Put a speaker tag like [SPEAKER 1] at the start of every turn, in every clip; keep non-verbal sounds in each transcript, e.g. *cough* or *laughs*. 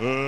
[SPEAKER 1] Uh,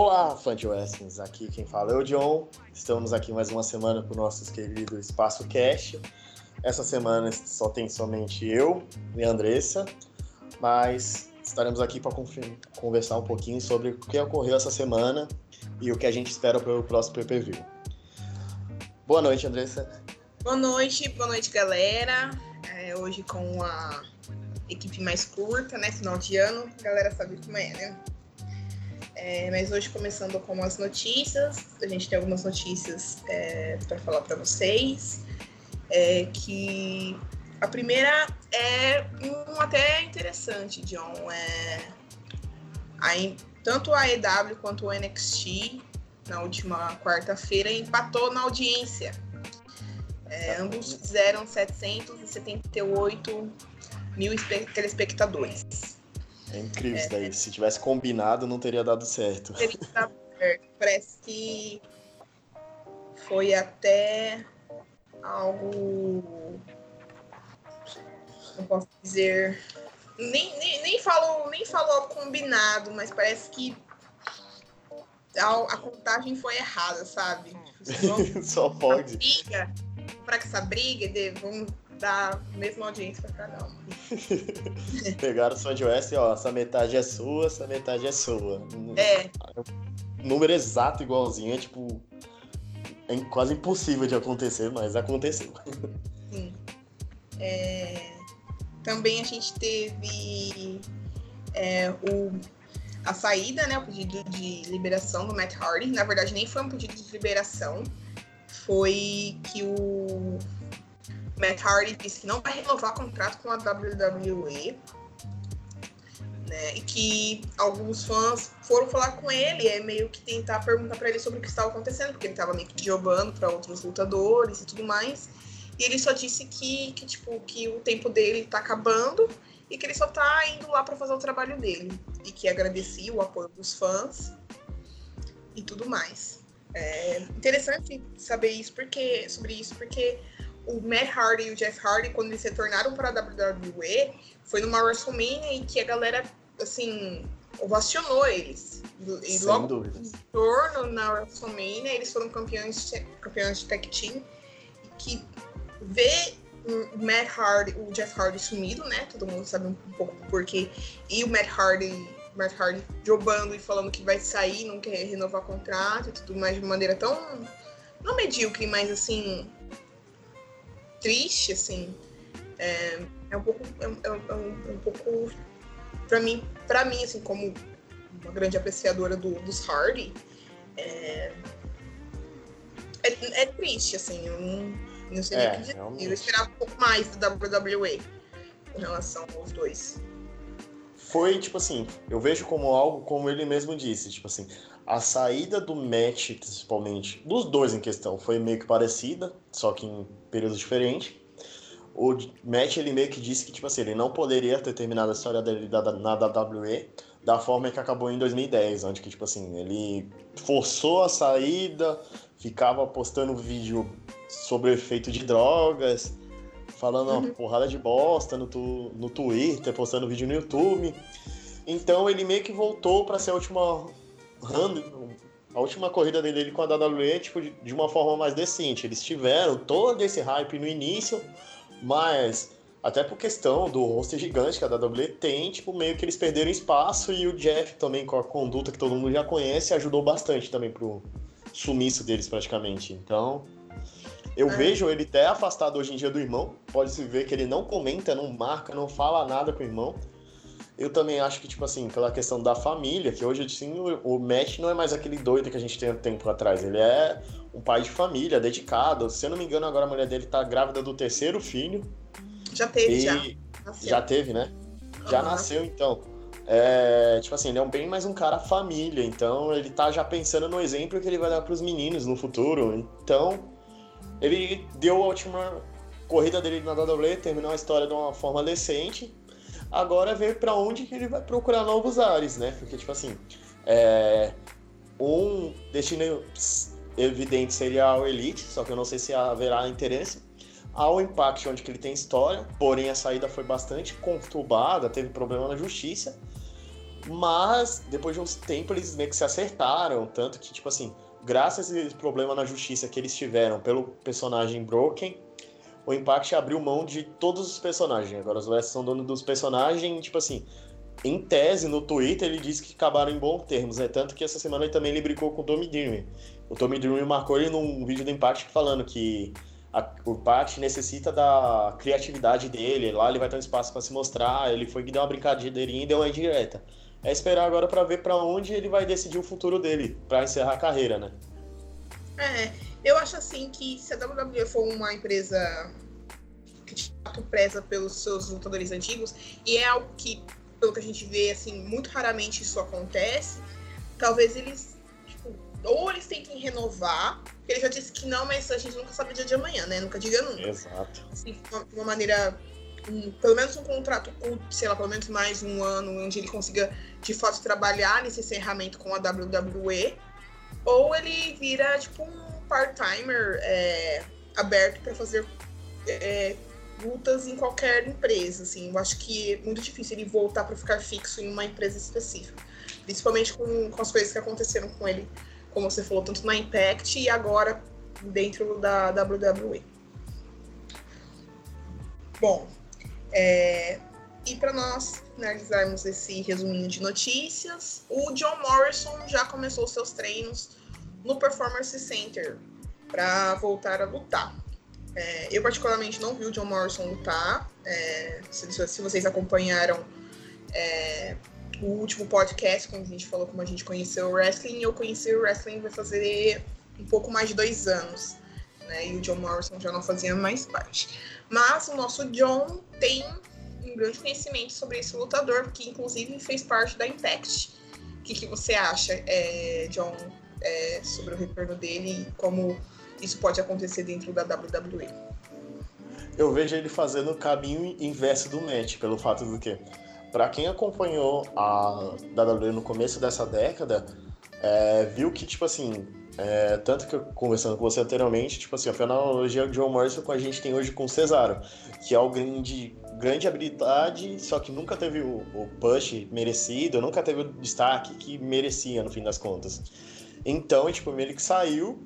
[SPEAKER 2] Olá, fã de Wrestlings, aqui quem fala é o John. Estamos aqui mais uma semana para o nosso querido Espaço Cash. Essa semana só tem somente eu e a Andressa, mas estaremos aqui para conversar um pouquinho sobre o que ocorreu essa semana e o que a gente espera para o próximo PPV. Boa noite, Andressa.
[SPEAKER 3] Boa noite, boa noite, galera. É, hoje com a equipe mais curta, né? Final de ano, a galera sabe como é, né? É, mas hoje começando com as notícias, a gente tem algumas notícias é, para falar para vocês. É, que a primeira é um até interessante, John. É, a, tanto a EW quanto o NXT na última quarta-feira empatou na audiência. É, ambos fizeram 778 mil telespectadores.
[SPEAKER 2] É incrível é, isso daí. Se tivesse combinado, não teria dado certo.
[SPEAKER 3] Teria dado certo. Parece que foi até algo. Não posso dizer. Nem, nem, nem, falo, nem falou combinado, mas parece que a, a contagem foi errada, sabe? *laughs*
[SPEAKER 2] Só pode.
[SPEAKER 3] Briga, para que essa briga, de, vamos dar a mesma audiência para cada um. *laughs*
[SPEAKER 2] Pegaram o Sound West e ó, essa metade é sua, essa metade é sua.
[SPEAKER 3] É.
[SPEAKER 2] Número exato igualzinho, é tipo. É quase impossível de acontecer, mas aconteceu.
[SPEAKER 3] Sim. É... Também a gente teve é, o, a saída, né? O pedido de liberação do Matt Hardy. Na verdade, nem foi um pedido de liberação. Foi que o Matt Hardy disse que não vai renovar contrato com a WWE. Né, e que alguns fãs foram falar com ele, é meio que tentar perguntar para ele sobre o que estava acontecendo, porque ele estava meio que jogando para outros lutadores e tudo mais. E ele só disse que, que, tipo, que o tempo dele está acabando e que ele só está indo lá para fazer o trabalho dele. E que agradecia o apoio dos fãs e tudo mais. É interessante saber isso porque, sobre isso, porque o Matt Hardy e o Jeff Hardy, quando eles retornaram para a WWE, foi numa WrestleMania em que a galera, assim, ovacionou eles. E
[SPEAKER 2] Sem
[SPEAKER 3] logo
[SPEAKER 2] dúvidas.
[SPEAKER 3] no torno na WrestleMania, eles foram campeões, campeões de tag team. E que ver o Matt Hardy, o Jeff Hardy sumido, né? Todo mundo sabe um pouco porquê. E o Matt Hardy, Matt Hardy jogando e falando que vai sair, não quer renovar contrato e tudo mais de maneira tão. Não medíocre, mas assim triste, assim. É, é um pouco. É, é, é um, um, pouco. Pra mim, pra mim, assim, como uma grande apreciadora do, dos Hardy, é, é, é, triste, assim. Eu não, não sei nem o que dizer. Eu esperava um pouco mais da WWE em relação aos dois.
[SPEAKER 2] Foi, tipo assim, eu vejo como algo, como ele mesmo disse, tipo assim, a saída do match, principalmente, dos dois em questão, foi meio que parecida, só que em períodos diferentes. O match, ele meio que disse que, tipo assim, ele não poderia ter terminado a história dele na WWE da forma que acabou em 2010, onde que, tipo assim, ele forçou a saída, ficava postando vídeo sobre o efeito de drogas, falando uma uhum. porrada de bosta no, tu, no Twitter, postando vídeo no YouTube. Então ele meio que voltou para ser a última a última corrida dele com a WWE, tipo, de uma forma mais decente. Eles tiveram todo esse hype no início, mas até por questão do roster gigante que a WWE tem, tipo, meio que eles perderam espaço e o Jeff também, com a conduta que todo mundo já conhece, ajudou bastante também pro sumiço deles praticamente. Então, eu é. vejo ele até afastado hoje em dia do irmão. Pode-se ver que ele não comenta, não marca, não fala nada com o irmão. Eu também acho que, tipo assim, pela questão da família, que hoje, assim, o, o Matt não é mais aquele doido que a gente tem um tempo atrás. Ele é um pai de família, dedicado. Se eu não me engano, agora a mulher dele tá grávida do terceiro filho.
[SPEAKER 3] Já teve, já.
[SPEAKER 2] Nasceu. Já teve, né? Uhum. Já nasceu, então. é, tipo assim, ele é um bem mais um cara família, então ele tá já pensando no exemplo que ele vai dar pros meninos no futuro. Então, ele deu a última corrida dele na WWE, terminou a história de uma forma decente. Agora ver para onde que ele vai procurar novos ares, né? Porque, tipo assim, é, um destino evidente seria o Elite, só que eu não sei se haverá interesse. Há o Impact, onde que ele tem história, porém a saída foi bastante conturbada, teve problema na justiça. Mas, depois de uns tempos, eles meio que se acertaram. Tanto que, tipo assim, graças a esse problema na justiça que eles tiveram pelo personagem Broken, o Impact abriu mão de todos os personagens. Agora os West são donos dos personagens, tipo assim, em tese, no Twitter, ele disse que acabaram em bons termos, né? Tanto que essa semana ele também ele brigou com o Tommy Dreamer. O Tommy Dreamer marcou ele num vídeo do Impact falando que a, o Impact necessita da criatividade dele, lá ele vai ter um espaço para se mostrar, ele foi que deu uma brincadeirinha e deu uma indireta. É esperar agora para ver para onde ele vai decidir o futuro dele, para encerrar a carreira, né?
[SPEAKER 3] É, eu acho assim que se a WWE for uma empresa que de fato preza pelos seus lutadores antigos, e é algo que, pelo que a gente vê, assim, muito raramente isso acontece, talvez eles, tipo, ou eles tentem renovar, porque ele já disse que não, mas a gente nunca sabe o dia de amanhã, né? Nunca diga nunca.
[SPEAKER 2] Exato.
[SPEAKER 3] Assim, de uma, uma maneira um, pelo menos um contrato curto, sei lá, pelo menos mais um ano, onde ele consiga de fato trabalhar nesse encerramento com a WWE, ou ele vira tipo um part-timer é, aberto para fazer é, lutas em qualquer empresa. Assim, eu acho que é muito difícil ele voltar para ficar fixo em uma empresa específica, principalmente com, com as coisas que aconteceram com ele, como você falou, tanto na Impact e agora dentro da WWE. Bom, é, e para nós finalizarmos esse resuminho de notícias, o John Morrison já começou seus treinos no Performance Center para voltar a lutar. É, eu particularmente não vi o John Morrison lutar. É, se, se, vocês acompanharam é, o último podcast, quando a gente falou como a gente conheceu o wrestling, eu conheci o wrestling vai fazer um pouco mais de dois anos. Né, e o John Morrison já não fazia mais parte. Mas o nosso John tem um grande conhecimento sobre esse lutador, que inclusive fez parte da Impact. O que, que você acha, é, John, é, sobre o retorno dele e como isso pode acontecer dentro da WWE?
[SPEAKER 2] Eu vejo ele fazendo o caminho inverso do match, pelo fato do que, para quem acompanhou a WWE no começo dessa década, é, viu que, tipo assim, é, tanto que eu conversando com você anteriormente, tipo assim, a analogia do John Morrison que a gente tem hoje com o Cesaro, que é alguém de grande habilidade, só que nunca teve o, o push merecido, nunca teve o destaque que merecia no fim das contas. Então, tipo, ele que saiu,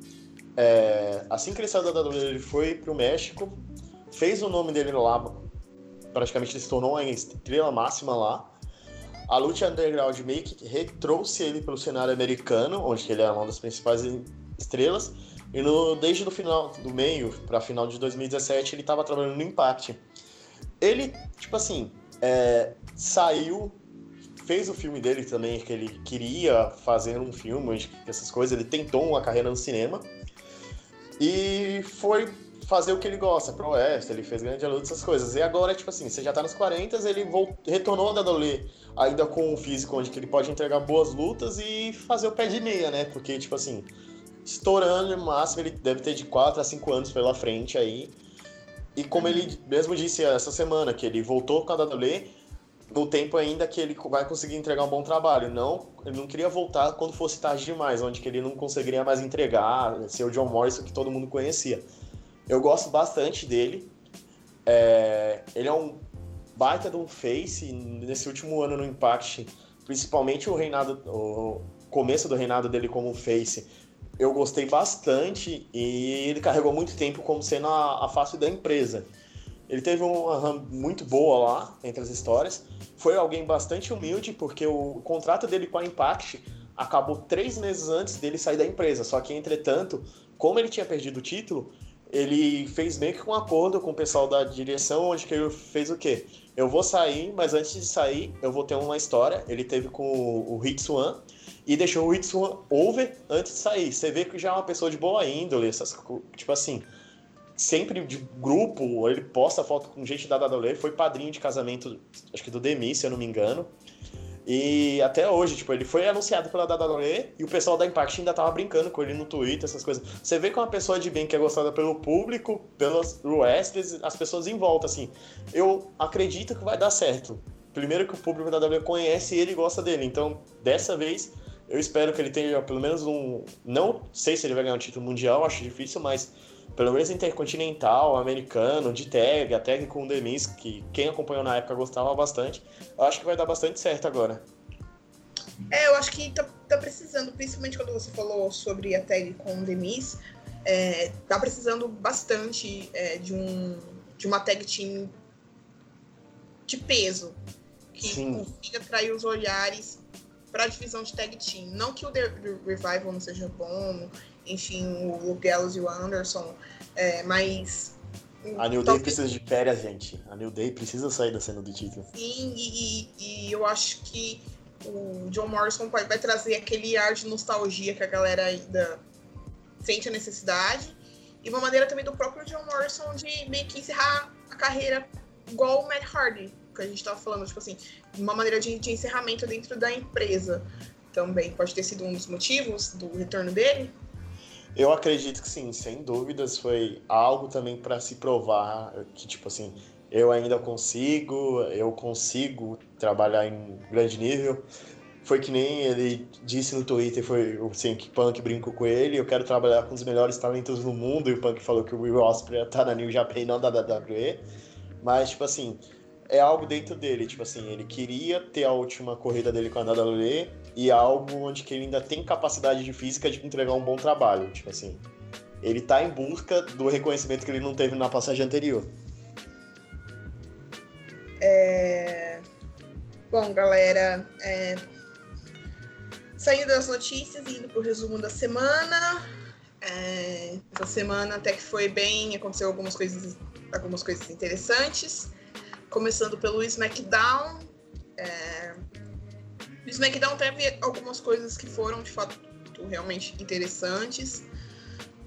[SPEAKER 2] é, assim que ele saiu da WWE, ele foi pro México, fez o nome dele lá, praticamente ele se tornou uma estrela máxima lá, a Lucha Underground meio que retrouxe ele para o cenário americano, onde ele era uma das principais estrelas. E no, desde o final do meio para final de 2017 ele estava trabalhando no Impact. Ele, tipo assim, é, saiu, fez o filme dele também, que ele queria fazer um filme, essas coisas. Ele tentou uma carreira no cinema e foi fazer o que ele gosta, pro West, ele fez grande luta, essas coisas. E agora, tipo assim, você já tá nos 40, ele voltou, retornou da WWE ainda com um físico onde ele pode entregar boas lutas e fazer o pé de meia, né? Porque, tipo assim, estourando no máximo, ele deve ter de 4 a 5 anos pela frente aí. E como ele mesmo disse essa semana, que ele voltou com a WWE no tempo ainda que ele vai conseguir entregar um bom trabalho. Não, ele não queria voltar quando fosse tarde demais, onde ele não conseguiria mais entregar, ser o John Morrison que todo mundo conhecia. Eu gosto bastante dele. É, ele é um baita de um face nesse último ano no Impact, principalmente o reinado, o começo do reinado dele como face, eu gostei bastante e ele carregou muito tempo como sendo a, a face da empresa. Ele teve uma run muito boa lá entre as histórias. Foi alguém bastante humilde, porque o contrato dele com a Impact acabou três meses antes dele sair da empresa. Só que, entretanto, como ele tinha perdido o título, ele fez meio que um acordo com o pessoal da direção, onde que ele fez o quê? Eu vou sair, mas antes de sair, eu vou ter uma história. Ele teve com o Hitsuan e deixou o Hitsuan over antes de sair. Você vê que já é uma pessoa de boa índole, essas, tipo assim, sempre de grupo, ele posta foto com gente da WWE, foi padrinho de casamento, acho que do Demi, se eu não me engano. E até hoje, tipo, ele foi anunciado pela WWE e o pessoal da Impact ainda tava brincando com ele no Twitter, essas coisas. Você vê que é uma pessoa de bem que é gostada pelo público, pelos wrestlers, as pessoas em volta, assim. Eu acredito que vai dar certo. Primeiro que o público da WWE conhece ele e gosta dele. Então, dessa vez, eu espero que ele tenha pelo menos um. Não sei se ele vai ganhar um título mundial, acho difícil, mas pelo menos intercontinental, americano, de tag, a tag com o Demis, que quem acompanhou na época gostava bastante. Eu acho que vai dar bastante certo agora.
[SPEAKER 3] É, eu acho que tá, tá precisando, principalmente quando você falou sobre a tag com o Demis, é, tá precisando bastante é, de, um, de uma tag team de peso, que Sim. consiga atrair os olhares para a divisão de tag team. Não que o The Revival não seja bom, enfim, o Gallows e o Anderson, é, mas.
[SPEAKER 2] A New Day precisa de férias, gente. A New Day precisa sair da cena do título.
[SPEAKER 3] Sim, e, e, e eu acho que o John Morrison vai, vai trazer aquele ar de nostalgia que a galera ainda sente a necessidade. E uma maneira também do próprio John Morrison de meio que encerrar a carreira igual o Matt Hardy, que a gente estava falando, tipo assim, uma maneira de, de encerramento dentro da empresa também. Pode ter sido um dos motivos do retorno dele.
[SPEAKER 2] Eu acredito que sim, sem dúvidas foi algo também para se provar que, tipo assim, eu ainda consigo, eu consigo trabalhar em grande nível. Foi que nem ele disse no Twitter, foi assim, que Punk brincou com ele, eu quero trabalhar com os melhores talentos do mundo, e o Punk falou que o Will Ospreay tá na New Japan e não da WWE. Mas, tipo assim, é algo dentro dele, tipo assim, ele queria ter a última corrida dele com a WWE e é algo onde que ele ainda tem capacidade de física de entregar um bom trabalho, tipo assim. Ele tá em busca do reconhecimento que ele não teve na passagem anterior.
[SPEAKER 3] É... Bom, galera, é... saindo das notícias e indo pro resumo da semana. É... Essa semana até que foi bem, aconteceu algumas coisas, algumas coisas interessantes. Começando pelo SmackDown. É... SmackDown teve algumas coisas que foram de fato realmente interessantes,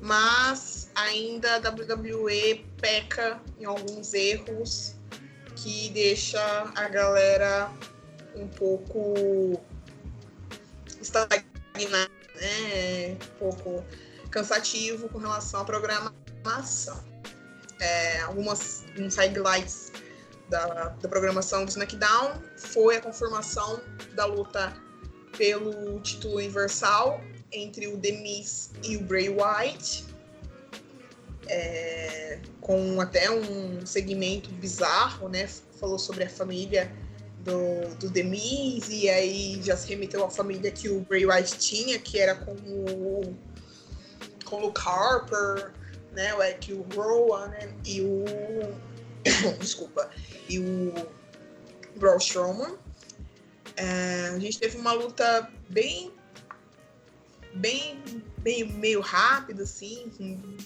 [SPEAKER 3] mas ainda a WWE peca em alguns erros que deixa a galera um pouco estagnada, né? um pouco cansativo com relação à programação. É, algumas highlights da, da programação do SmackDown foi a confirmação da luta pelo título universal entre o Miz e o Bray Wyatt, é, com até um segmento bizarro, né? Falou sobre a família do, do e aí já se remeteu à família que o Bray Wyatt tinha, que era com o, com o Harper, né? O Rowan né? e o *coughs* desculpa, e o Braun Strowman. É, a gente teve uma luta bem, bem, bem meio rápida, assim.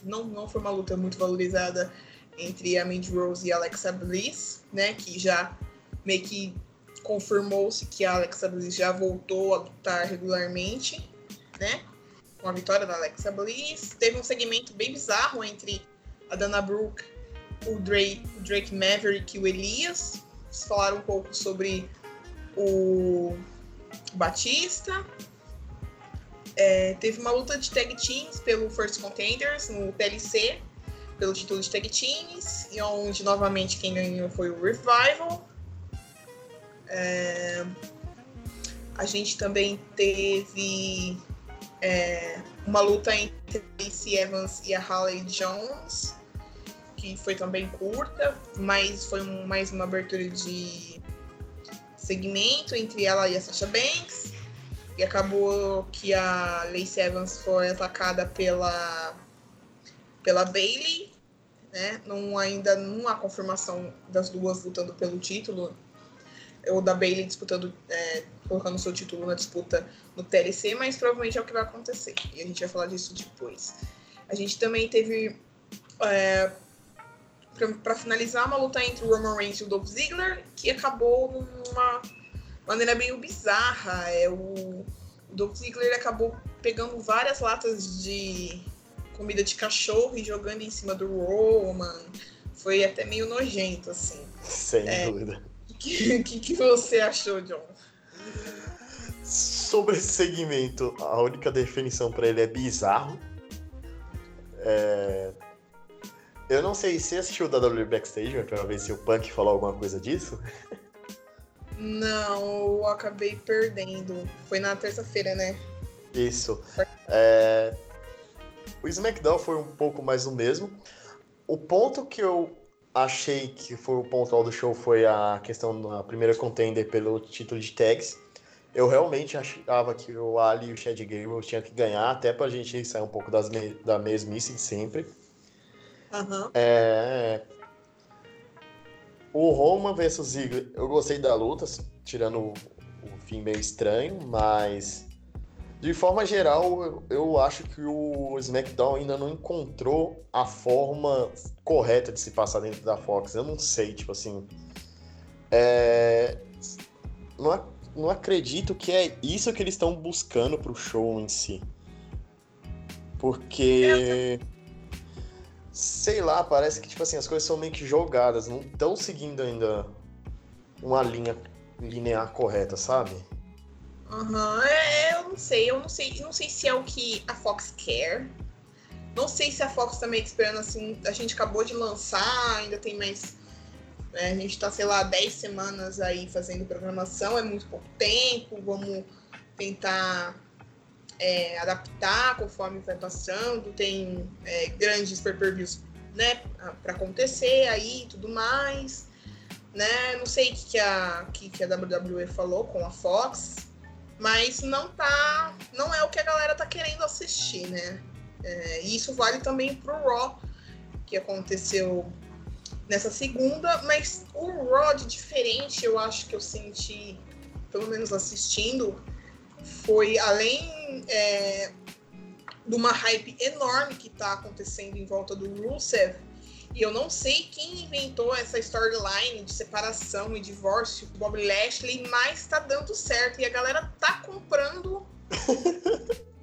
[SPEAKER 3] Não, não foi uma luta muito valorizada entre a Mandy Rose e a Alexa Bliss, né? Que já meio que confirmou-se que a Alexa Bliss já voltou a lutar regularmente, né? Com a vitória da Alexa Bliss. Teve um segmento bem bizarro entre a Dana Brooke o Drake, o Drake Maverick e o Elias. Falaram um pouco sobre o Batista. É, teve uma luta de tag teams pelo First Contenders no TLC, pelo título de tag teams, e onde novamente quem ganhou foi o Revival. É, a gente também teve é, uma luta entre Lacey Evans e a Harley Jones que foi também curta, mas foi um, mais uma abertura de segmento entre ela e a Sasha Banks. E acabou que a Lacey Evans foi atacada pela, pela Bailey. Né? Não, ainda não há confirmação das duas lutando pelo título. Ou da Bailey disputando, é, colocando seu título na disputa no TLC, mas provavelmente é o que vai acontecer. E a gente vai falar disso depois. A gente também teve é, para finalizar, uma luta entre o Roman Reigns e o Dolph Ziggler, que acabou numa maneira meio bizarra. É, o, o Dolph Ziggler acabou pegando várias latas de comida de cachorro e jogando em cima do Roman. Foi até meio nojento, assim.
[SPEAKER 2] Sem é, dúvida.
[SPEAKER 3] O que, que, que, você achou, John?
[SPEAKER 2] Sobre esse segmento, a única definição para ele é bizarro. É... Eu não sei se assistiu o WWE Backstage pra ver se o Punk falou alguma coisa disso.
[SPEAKER 3] Não, eu acabei perdendo. Foi na terça-feira, né?
[SPEAKER 2] Isso. É... O SmackDown foi um pouco mais o mesmo. O ponto que eu achei que foi o ponto do show foi a questão da primeira contender pelo título de tags. Eu realmente achava que o Ali e o Chad Gable tinham que ganhar, até pra gente sair um pouco das me da mesmice de sempre.
[SPEAKER 3] Uhum.
[SPEAKER 2] É... O Roman versus Ziggler, eu gostei da luta, tirando o, o fim meio estranho, mas de forma geral, eu, eu acho que o SmackDown ainda não encontrou a forma correta de se passar dentro da Fox. Eu não sei, tipo assim. É... Não, não acredito que é isso que eles estão buscando pro show em si. Porque. Sei lá, parece que tipo assim, as coisas são meio que jogadas, não estão seguindo ainda uma linha linear correta, sabe?
[SPEAKER 3] Uhum. Eu não sei, eu não sei, não sei se é o que a Fox quer. Não sei se a Fox também tá esperando assim. A gente acabou de lançar, ainda tem mais. É, a gente tá, sei lá, 10 semanas aí fazendo programação, é muito pouco tempo, vamos tentar é, adaptar conforme vai passando, tem é, grandes pay-per-views né, para acontecer aí tudo mais. Né? Não sei o que, que, a, que, que a WWE falou com a Fox, mas não tá. Não é o que a galera tá querendo assistir, né? É, e isso vale também pro Raw, que aconteceu nessa segunda, mas o Raw de diferente, eu acho que eu senti, pelo menos assistindo, foi além é, de uma hype enorme que tá acontecendo em volta do Rusev, e eu não sei quem inventou essa storyline de separação e divórcio do Bob Lashley, mas tá dando certo. E a galera tá comprando *laughs*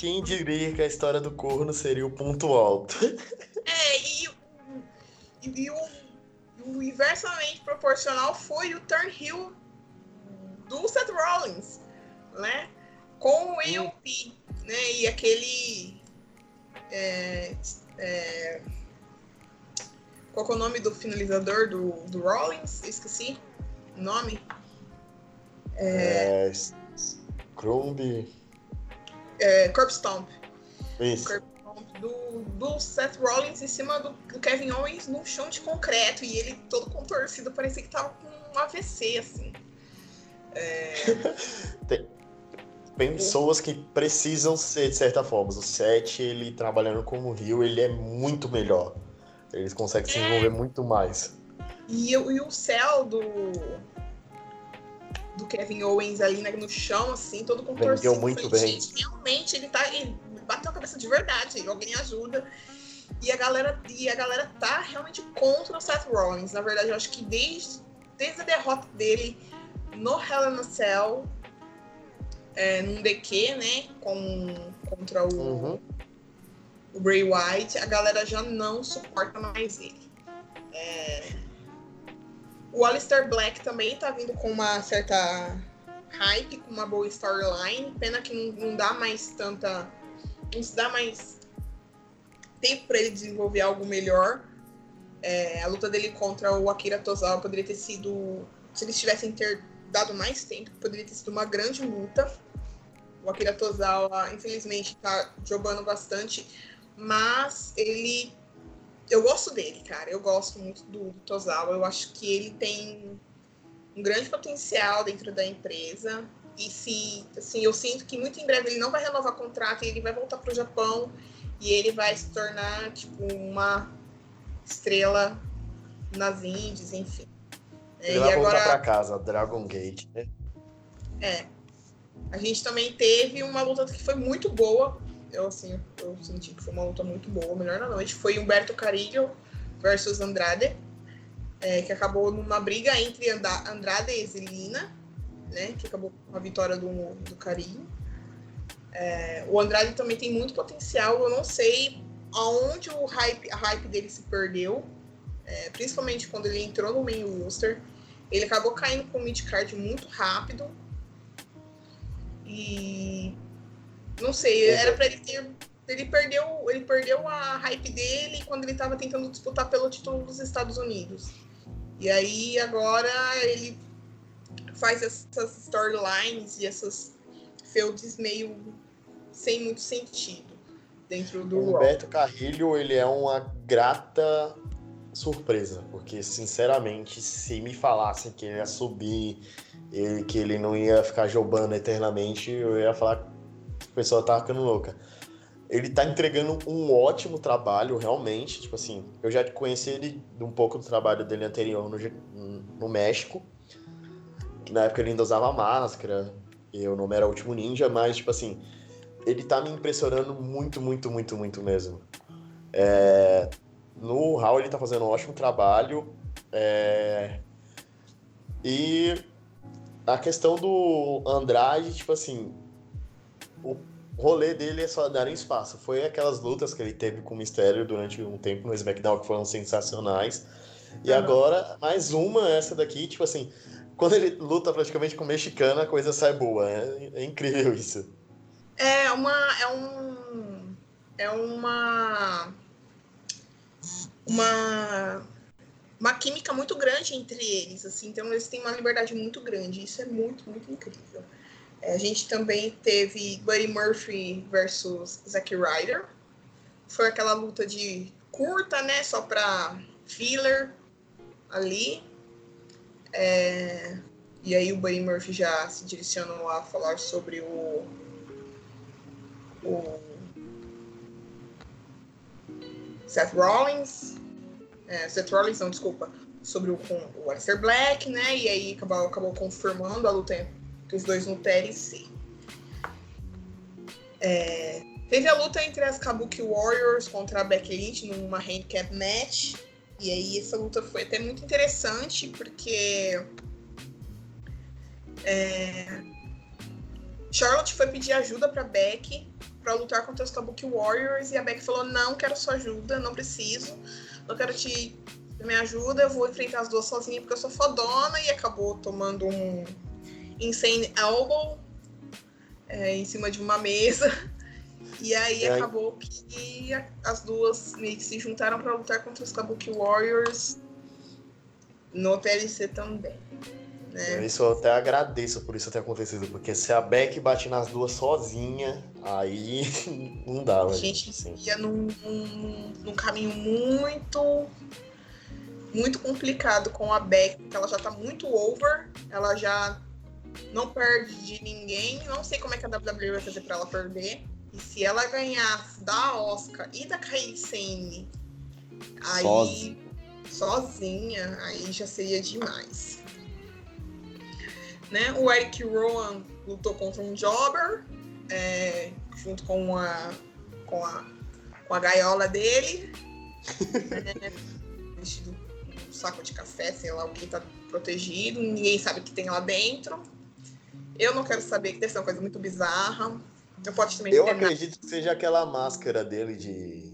[SPEAKER 2] Quem diria que a história do corno seria o ponto alto? *laughs*
[SPEAKER 3] É, e e o, o inversamente proporcional foi o turn heel do Seth Rollins, né? Com o AOP, né? E aquele. É, é, qual é o nome do finalizador do, do Rollins? Esqueci o nome.
[SPEAKER 2] É. é Crumb.
[SPEAKER 3] É, Curb Stomp.
[SPEAKER 2] Isso. Curb
[SPEAKER 3] do, do Seth Rollins em cima do, do, Kevin Owens num chão de concreto e ele todo contorcido, parecia que tava com um AVC, assim. É... *laughs*
[SPEAKER 2] Tem pessoas que precisam ser de certa forma. O Seth, ele trabalhando como Rio, ele é muito melhor. Eles conseguem é... se desenvolver muito mais.
[SPEAKER 3] E, e o céu do do Kevin Owens ali né, no chão, assim, todo contorcido.
[SPEAKER 2] Vendeu muito bem.
[SPEAKER 3] realmente, ele tá. Ele bateu a cabeça de verdade, alguém ajuda. E a galera, e a galera tá realmente contra o Seth Rollins. Na verdade, eu acho que desde, desde a derrota dele no Hell in a Cell, é, num DQ, né, com, contra o, uhum. o Bray White, a galera já não suporta mais ele. É... O Alistair Black também tá vindo com uma certa hype, com uma boa storyline. Pena que não, não dá mais tanta nos dá mais tempo para ele desenvolver algo melhor. É, a luta dele contra o Akira Tozawa poderia ter sido, se eles tivessem ter dado mais tempo, poderia ter sido uma grande luta. O Akira Tozawa, infelizmente, tá jogando bastante, mas ele. Eu gosto dele, cara. Eu gosto muito do, do Tozawa. Eu acho que ele tem um grande potencial dentro da empresa. E se, assim, eu sinto que muito em breve ele não vai renovar contrato e ele vai voltar para o Japão e ele vai se tornar, tipo, uma estrela nas Indies, enfim.
[SPEAKER 2] Ele é, vai agora, voltar para casa, Dragon Gate, né?
[SPEAKER 3] É. A gente também teve uma luta que foi muito boa. Eu, assim, eu senti que foi uma luta muito boa. Melhor na noite foi Humberto Carillo versus Andrade, é, que acabou numa briga entre Andrade e Zelina né? Que acabou com a vitória do, do Carinho. É, o Andrade também tem muito potencial. Eu não sei aonde o hype, a hype dele se perdeu. É, principalmente quando ele entrou no main roster. Ele acabou caindo com o mid-card muito rápido. E não sei, era para ele ter ele perdeu, ele perdeu a hype dele quando ele estava tentando disputar pelo título dos Estados Unidos. E aí agora ele faz essas storylines e essas feuds meio sem muito sentido dentro do
[SPEAKER 2] o Humberto Carrilho, ele é uma grata surpresa, porque sinceramente, se me falassem que ele ia subir, e que ele não ia ficar jogando eternamente, eu ia falar que a pessoa tá ficando louca. Ele tá entregando um ótimo trabalho, realmente. Tipo assim, eu já conheci ele um pouco do trabalho dele anterior no, no México. Na época ele ainda usava máscara. E o nome era Último Ninja, mas, tipo assim, ele tá me impressionando muito, muito, muito, muito mesmo. É, no Raw ele tá fazendo um ótimo trabalho. É, e a questão do Andrade, tipo assim, o rolê dele é só dar espaço. Foi aquelas lutas que ele teve com o Mistério durante um tempo no SmackDown que foram sensacionais. E agora, mais uma, essa daqui, tipo assim, quando ele luta praticamente com o mexicano, a coisa sai boa. É, é incrível isso.
[SPEAKER 3] É uma. É um. É uma. Uma. Uma química muito grande entre eles, assim, então eles têm uma liberdade muito grande. Isso é muito, muito incrível. A gente também teve Buddy Murphy versus Zack Ryder. Foi aquela luta de curta, né? Só para filler ali. É... E aí o Buddy Murphy já se direcionou a falar sobre o. o Seth Rollins. É, Seth Rollins, não, desculpa. Sobre o, o Aleister Black, né? E aí acabou, acabou confirmando a luta os dois no TLC. É, teve a luta entre as Kabuki Warriors contra a Becky Lynch numa handicap match. E aí essa luta foi até muito interessante, porque é, Charlotte foi pedir ajuda para Becky para lutar contra os Kabuki Warriors e a Becky falou: "Não quero sua ajuda, não preciso. Não quero te me ajuda, eu vou enfrentar as duas sozinha porque eu sou fodona" e acabou tomando um Insane Elbow é, em cima de uma mesa. E aí é. acabou que as duas meio que se juntaram para lutar contra os Kabuki Warriors no TLC também. Né?
[SPEAKER 2] Isso eu até agradeço por isso ter acontecido, porque se a Beck bate nas duas sozinha, aí *laughs* não dá.
[SPEAKER 3] A gente assim. ia num, num, num, caminho muito muito complicado com a Beck, porque ela já tá muito over, ela já não perde de ninguém. Não sei como é que a WWE vai fazer pra ela perder. E se ela ganhar da Oscar e da Kairi Sane, aí sozinha. sozinha, aí já seria demais. Né? O Eric Rowan lutou contra um Jobber, é, junto com a, com a, com a gaiola dele. né? *laughs* Vestido um saco de café, sei lá o que tá protegido, ninguém sabe o que tem lá dentro. Eu não quero saber, que deve ser uma coisa muito bizarra. Eu, pode também
[SPEAKER 2] eu acredito que seja aquela máscara dele de.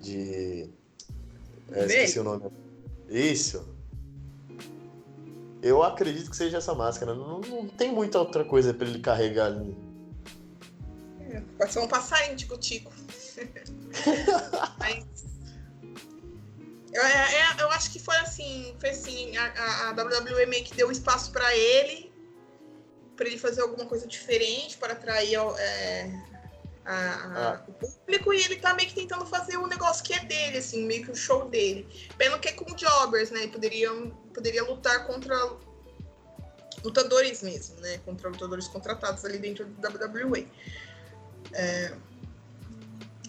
[SPEAKER 2] De. É, esqueci o nome. Isso. Eu acredito que seja essa máscara. Não, não tem muita outra coisa para ele carregar ali.
[SPEAKER 3] É, pode ser um passarinho de tico *laughs* Mas. Eu, é, é, eu, acho que foi assim, foi assim, a, a WWE meio que deu espaço para ele para ele fazer alguma coisa diferente para atrair é, a, a, ah. o público e ele tá meio que tentando fazer o negócio que é dele, assim, meio que o show dele. Pena que é com jobbers, né? Poderia, poderia lutar contra lutadores mesmo, né? Contra lutadores contratados ali dentro do WWE. É...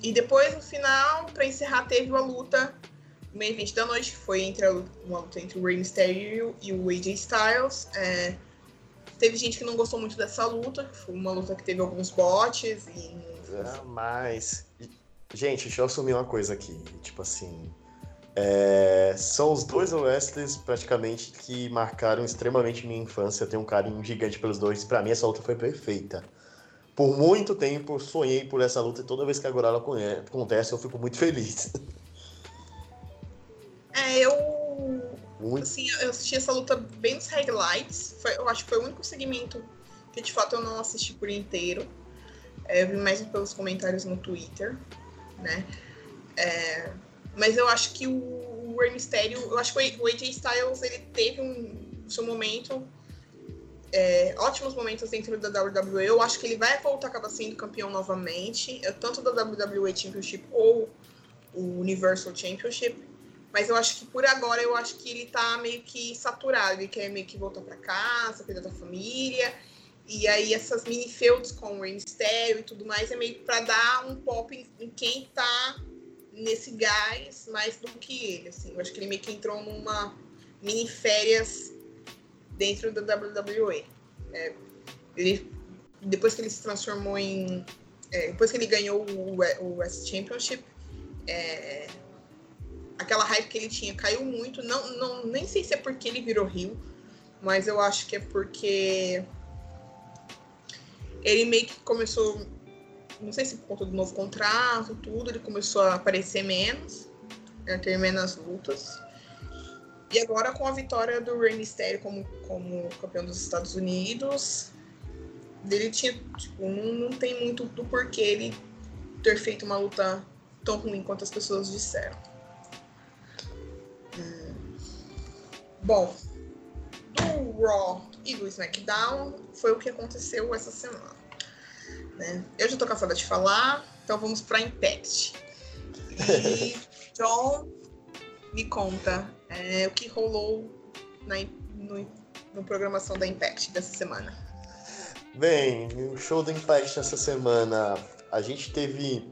[SPEAKER 3] E depois, no final, para encerrar, teve uma luta, o main event da noite, que foi entre a, uma luta entre o Rey Mysterio e o AJ Styles. É... Teve gente que não gostou muito dessa luta, foi uma luta que teve alguns botes e.
[SPEAKER 2] É, mas. Gente, deixa eu assumir uma coisa aqui. Tipo assim. É, são os dois wrestlers praticamente que marcaram extremamente minha infância. Eu tenho um carinho gigante pelos dois. Para mim, essa luta foi perfeita. Por muito tempo, sonhei por essa luta e toda vez que agora ela acontece, eu fico muito feliz. *laughs*
[SPEAKER 3] É, eu. Muito. Assim, eu assisti essa luta bem nos highlights. Foi, eu acho que foi o único segmento que de fato eu não assisti por inteiro. É, eu vi mais pelos comentários no Twitter, né? É, mas eu acho que o, o Rey Mysterio, eu acho que o AJ Styles ele teve um seu momento, é, ótimos momentos dentro da WWE. Eu acho que ele vai voltar a acabar sendo campeão novamente, tanto da WWE Championship ou o Universal Championship. Mas eu acho que por agora eu acho que ele tá meio que saturado, ele quer meio que voltar para casa, cuidar da família. E aí essas mini feuds com o Rey Mysterio e tudo mais é meio para dar um pop em, em quem tá nesse gás mais do que ele, assim. Eu acho que ele meio que entrou numa mini férias dentro da WWE. É, ele, depois que ele se transformou em... É, depois que ele ganhou o, o West Championship, é, aquela hype que ele tinha caiu muito. Não, não, nem sei se é porque ele virou Rio, mas eu acho que é porque ele meio que começou não sei se por conta do novo contrato, tudo, ele começou a aparecer menos, a ter menos lutas. E agora com a vitória do Rey Mysterio como, como campeão dos Estados Unidos, ele tinha, tipo, não, não tem muito do porquê ele ter feito uma luta tão ruim quanto as pessoas disseram. Bom, do Raw e do SmackDown foi o que aconteceu essa semana. Né? Eu já tô cansada de falar, então vamos para Impact. E *laughs* John, me conta é, o que rolou na no, no programação da Impact dessa semana.
[SPEAKER 2] Bem, o show do Impact essa semana, a gente teve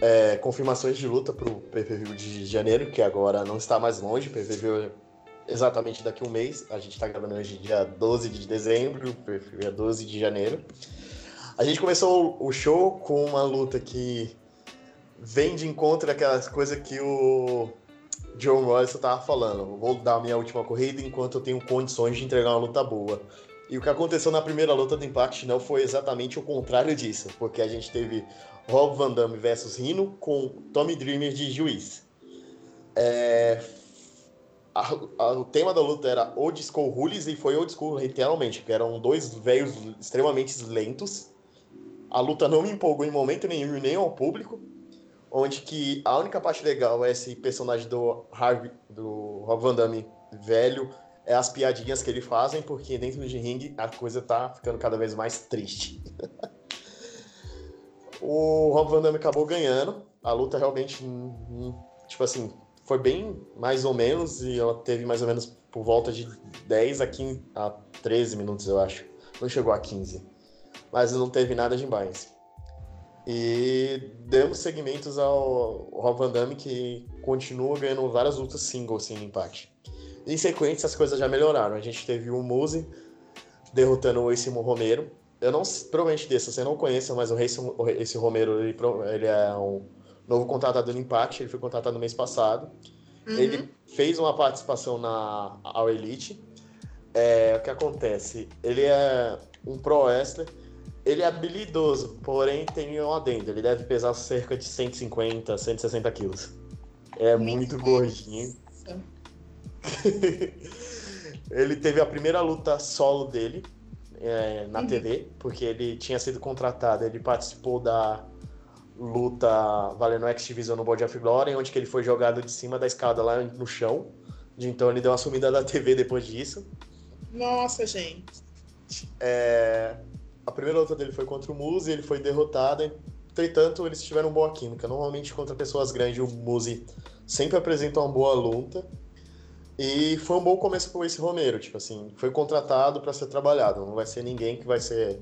[SPEAKER 2] é, confirmações de luta para o PPV de janeiro, que agora não está mais longe, PPV é exatamente daqui a um mês. A gente está gravando hoje dia 12 de dezembro, é 12 de janeiro. A gente começou o show com uma luta que vem de encontro àquelas coisas que o John Morrison tava falando. Vou dar minha última corrida enquanto eu tenho condições de entregar uma luta boa. E o que aconteceu na primeira luta do Impact não foi exatamente o contrário disso, porque a gente teve Rob Van Damme versus Rino com Tommy Dreamer de juiz. É... A, a, o tema da luta era Old School Rules e foi Old School literalmente, que eram dois velhos extremamente lentos a luta não me empolgou em momento nenhum, nem ao público. Onde que a única parte legal é esse personagem do Harvey, do Rob Van Damme velho, é as piadinhas que ele fazem, porque dentro de ringue a coisa tá ficando cada vez mais triste. *laughs* o Rob Van Damme acabou ganhando. A luta realmente, hum, hum, tipo assim, foi bem mais ou menos, e ela teve mais ou menos por volta de 10 a, 15, a 13 minutos, eu acho. Não chegou a 15 mas não teve nada demais. E demos segmentos ao Rob Van Damme, que continua ganhando várias lutas singles sem assim, empate. Em sequência, as coisas já melhoraram. A gente teve o Muse derrotando o Ace Romero. Eu não, provavelmente desse, você não conhece, mas o Ace Romero, ele, ele é um novo contratado no Impact, ele foi contratado no mês passado. Uhum. Ele fez uma participação na All Elite. É, o que acontece? Ele é um pro wrestler ele é habilidoso, porém tem um adendo. Ele deve pesar cerca de 150, 160 quilos. É muito gordinho. *laughs* *laughs* ele teve a primeira luta solo dele é, na uhum. TV, porque ele tinha sido contratado. Ele participou da luta valendo X-Division no Body of Glory, onde ele foi jogado de cima da escada lá no chão. Então ele deu uma sumida da TV depois disso.
[SPEAKER 3] Nossa, gente.
[SPEAKER 2] É, a primeira luta dele foi contra o Muzi, ele foi derrotado. Entretanto, eles tiveram boa química. Normalmente, contra pessoas grandes, o Muzi sempre apresenta uma boa luta. E foi um bom começo pro Ace Romero, tipo assim, foi contratado para ser trabalhado. Não vai ser ninguém que vai ser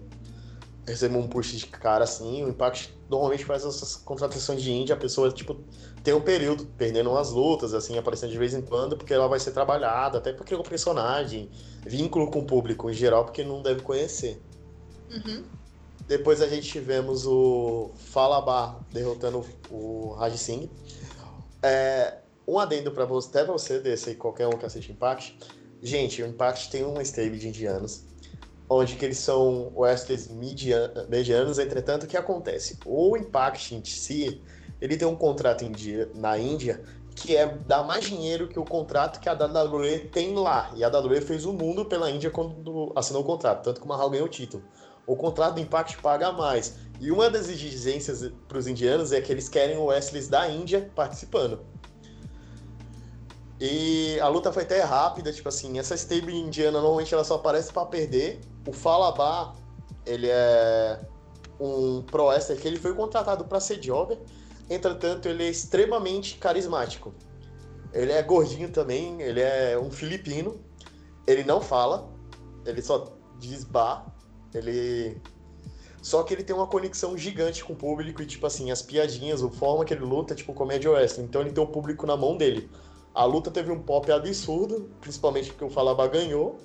[SPEAKER 2] receber um push de cara assim. O Impact normalmente faz essas contratações de indie, a pessoa tipo tem um período perdendo umas lutas assim, aparecendo de vez em quando, porque ela vai ser trabalhada, até porque o personagem, vínculo com o público em geral, porque não deve conhecer. Uhum. Depois a gente tivemos o Falabar derrotando o Raj Singh. É, um adendo para você, até você desse qualquer um que assiste Impact. Gente, o Impact tem uma stable de indianos, onde que eles são wrestlers medianos, entretanto, o que acontece? O Impact em si, ele tem um contrato na Índia que é dar mais dinheiro que o contrato que a WWE tem lá. E a WWE fez o mundo pela Índia quando assinou o contrato, tanto que o Mahal ganhou o título. O contrato do Impact paga mais. E uma das exigências para os indianos é que eles querem o Wesley da Índia participando. E a luta foi até rápida, tipo assim, essa stable indiana normalmente ela só aparece para perder. O Falabá, ele é um pro wrestler que ele foi contratado para ser jobber, entretanto ele é extremamente carismático. Ele é gordinho também, ele é um filipino, ele não fala, ele só diz bar, ele só que ele tem uma conexão gigante com o público e, tipo assim, as piadinhas, a forma que ele luta, tipo, comédia wrestling. Então ele tem o público na mão dele. A luta teve um pop absurdo, principalmente porque o Falaba ganhou.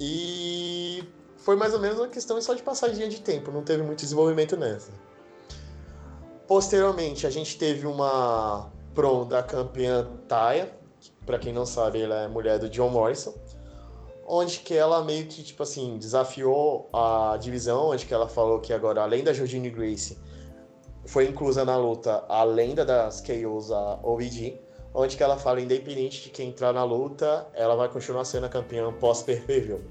[SPEAKER 2] E foi mais ou menos uma questão só de passadinha de tempo, não teve muito desenvolvimento nessa. Posteriormente, a gente teve uma prom da campeã Taya, para quem não sabe, ela é mulher do John Morrison, onde que ela meio que, tipo assim, desafiou a divisão, onde que ela falou que agora, além da Georgine Grace, foi inclusa na luta a lenda das KOs, a OVG, onde que ela fala, independente de quem entrar na luta, ela vai continuar sendo a campeã pós-perpével.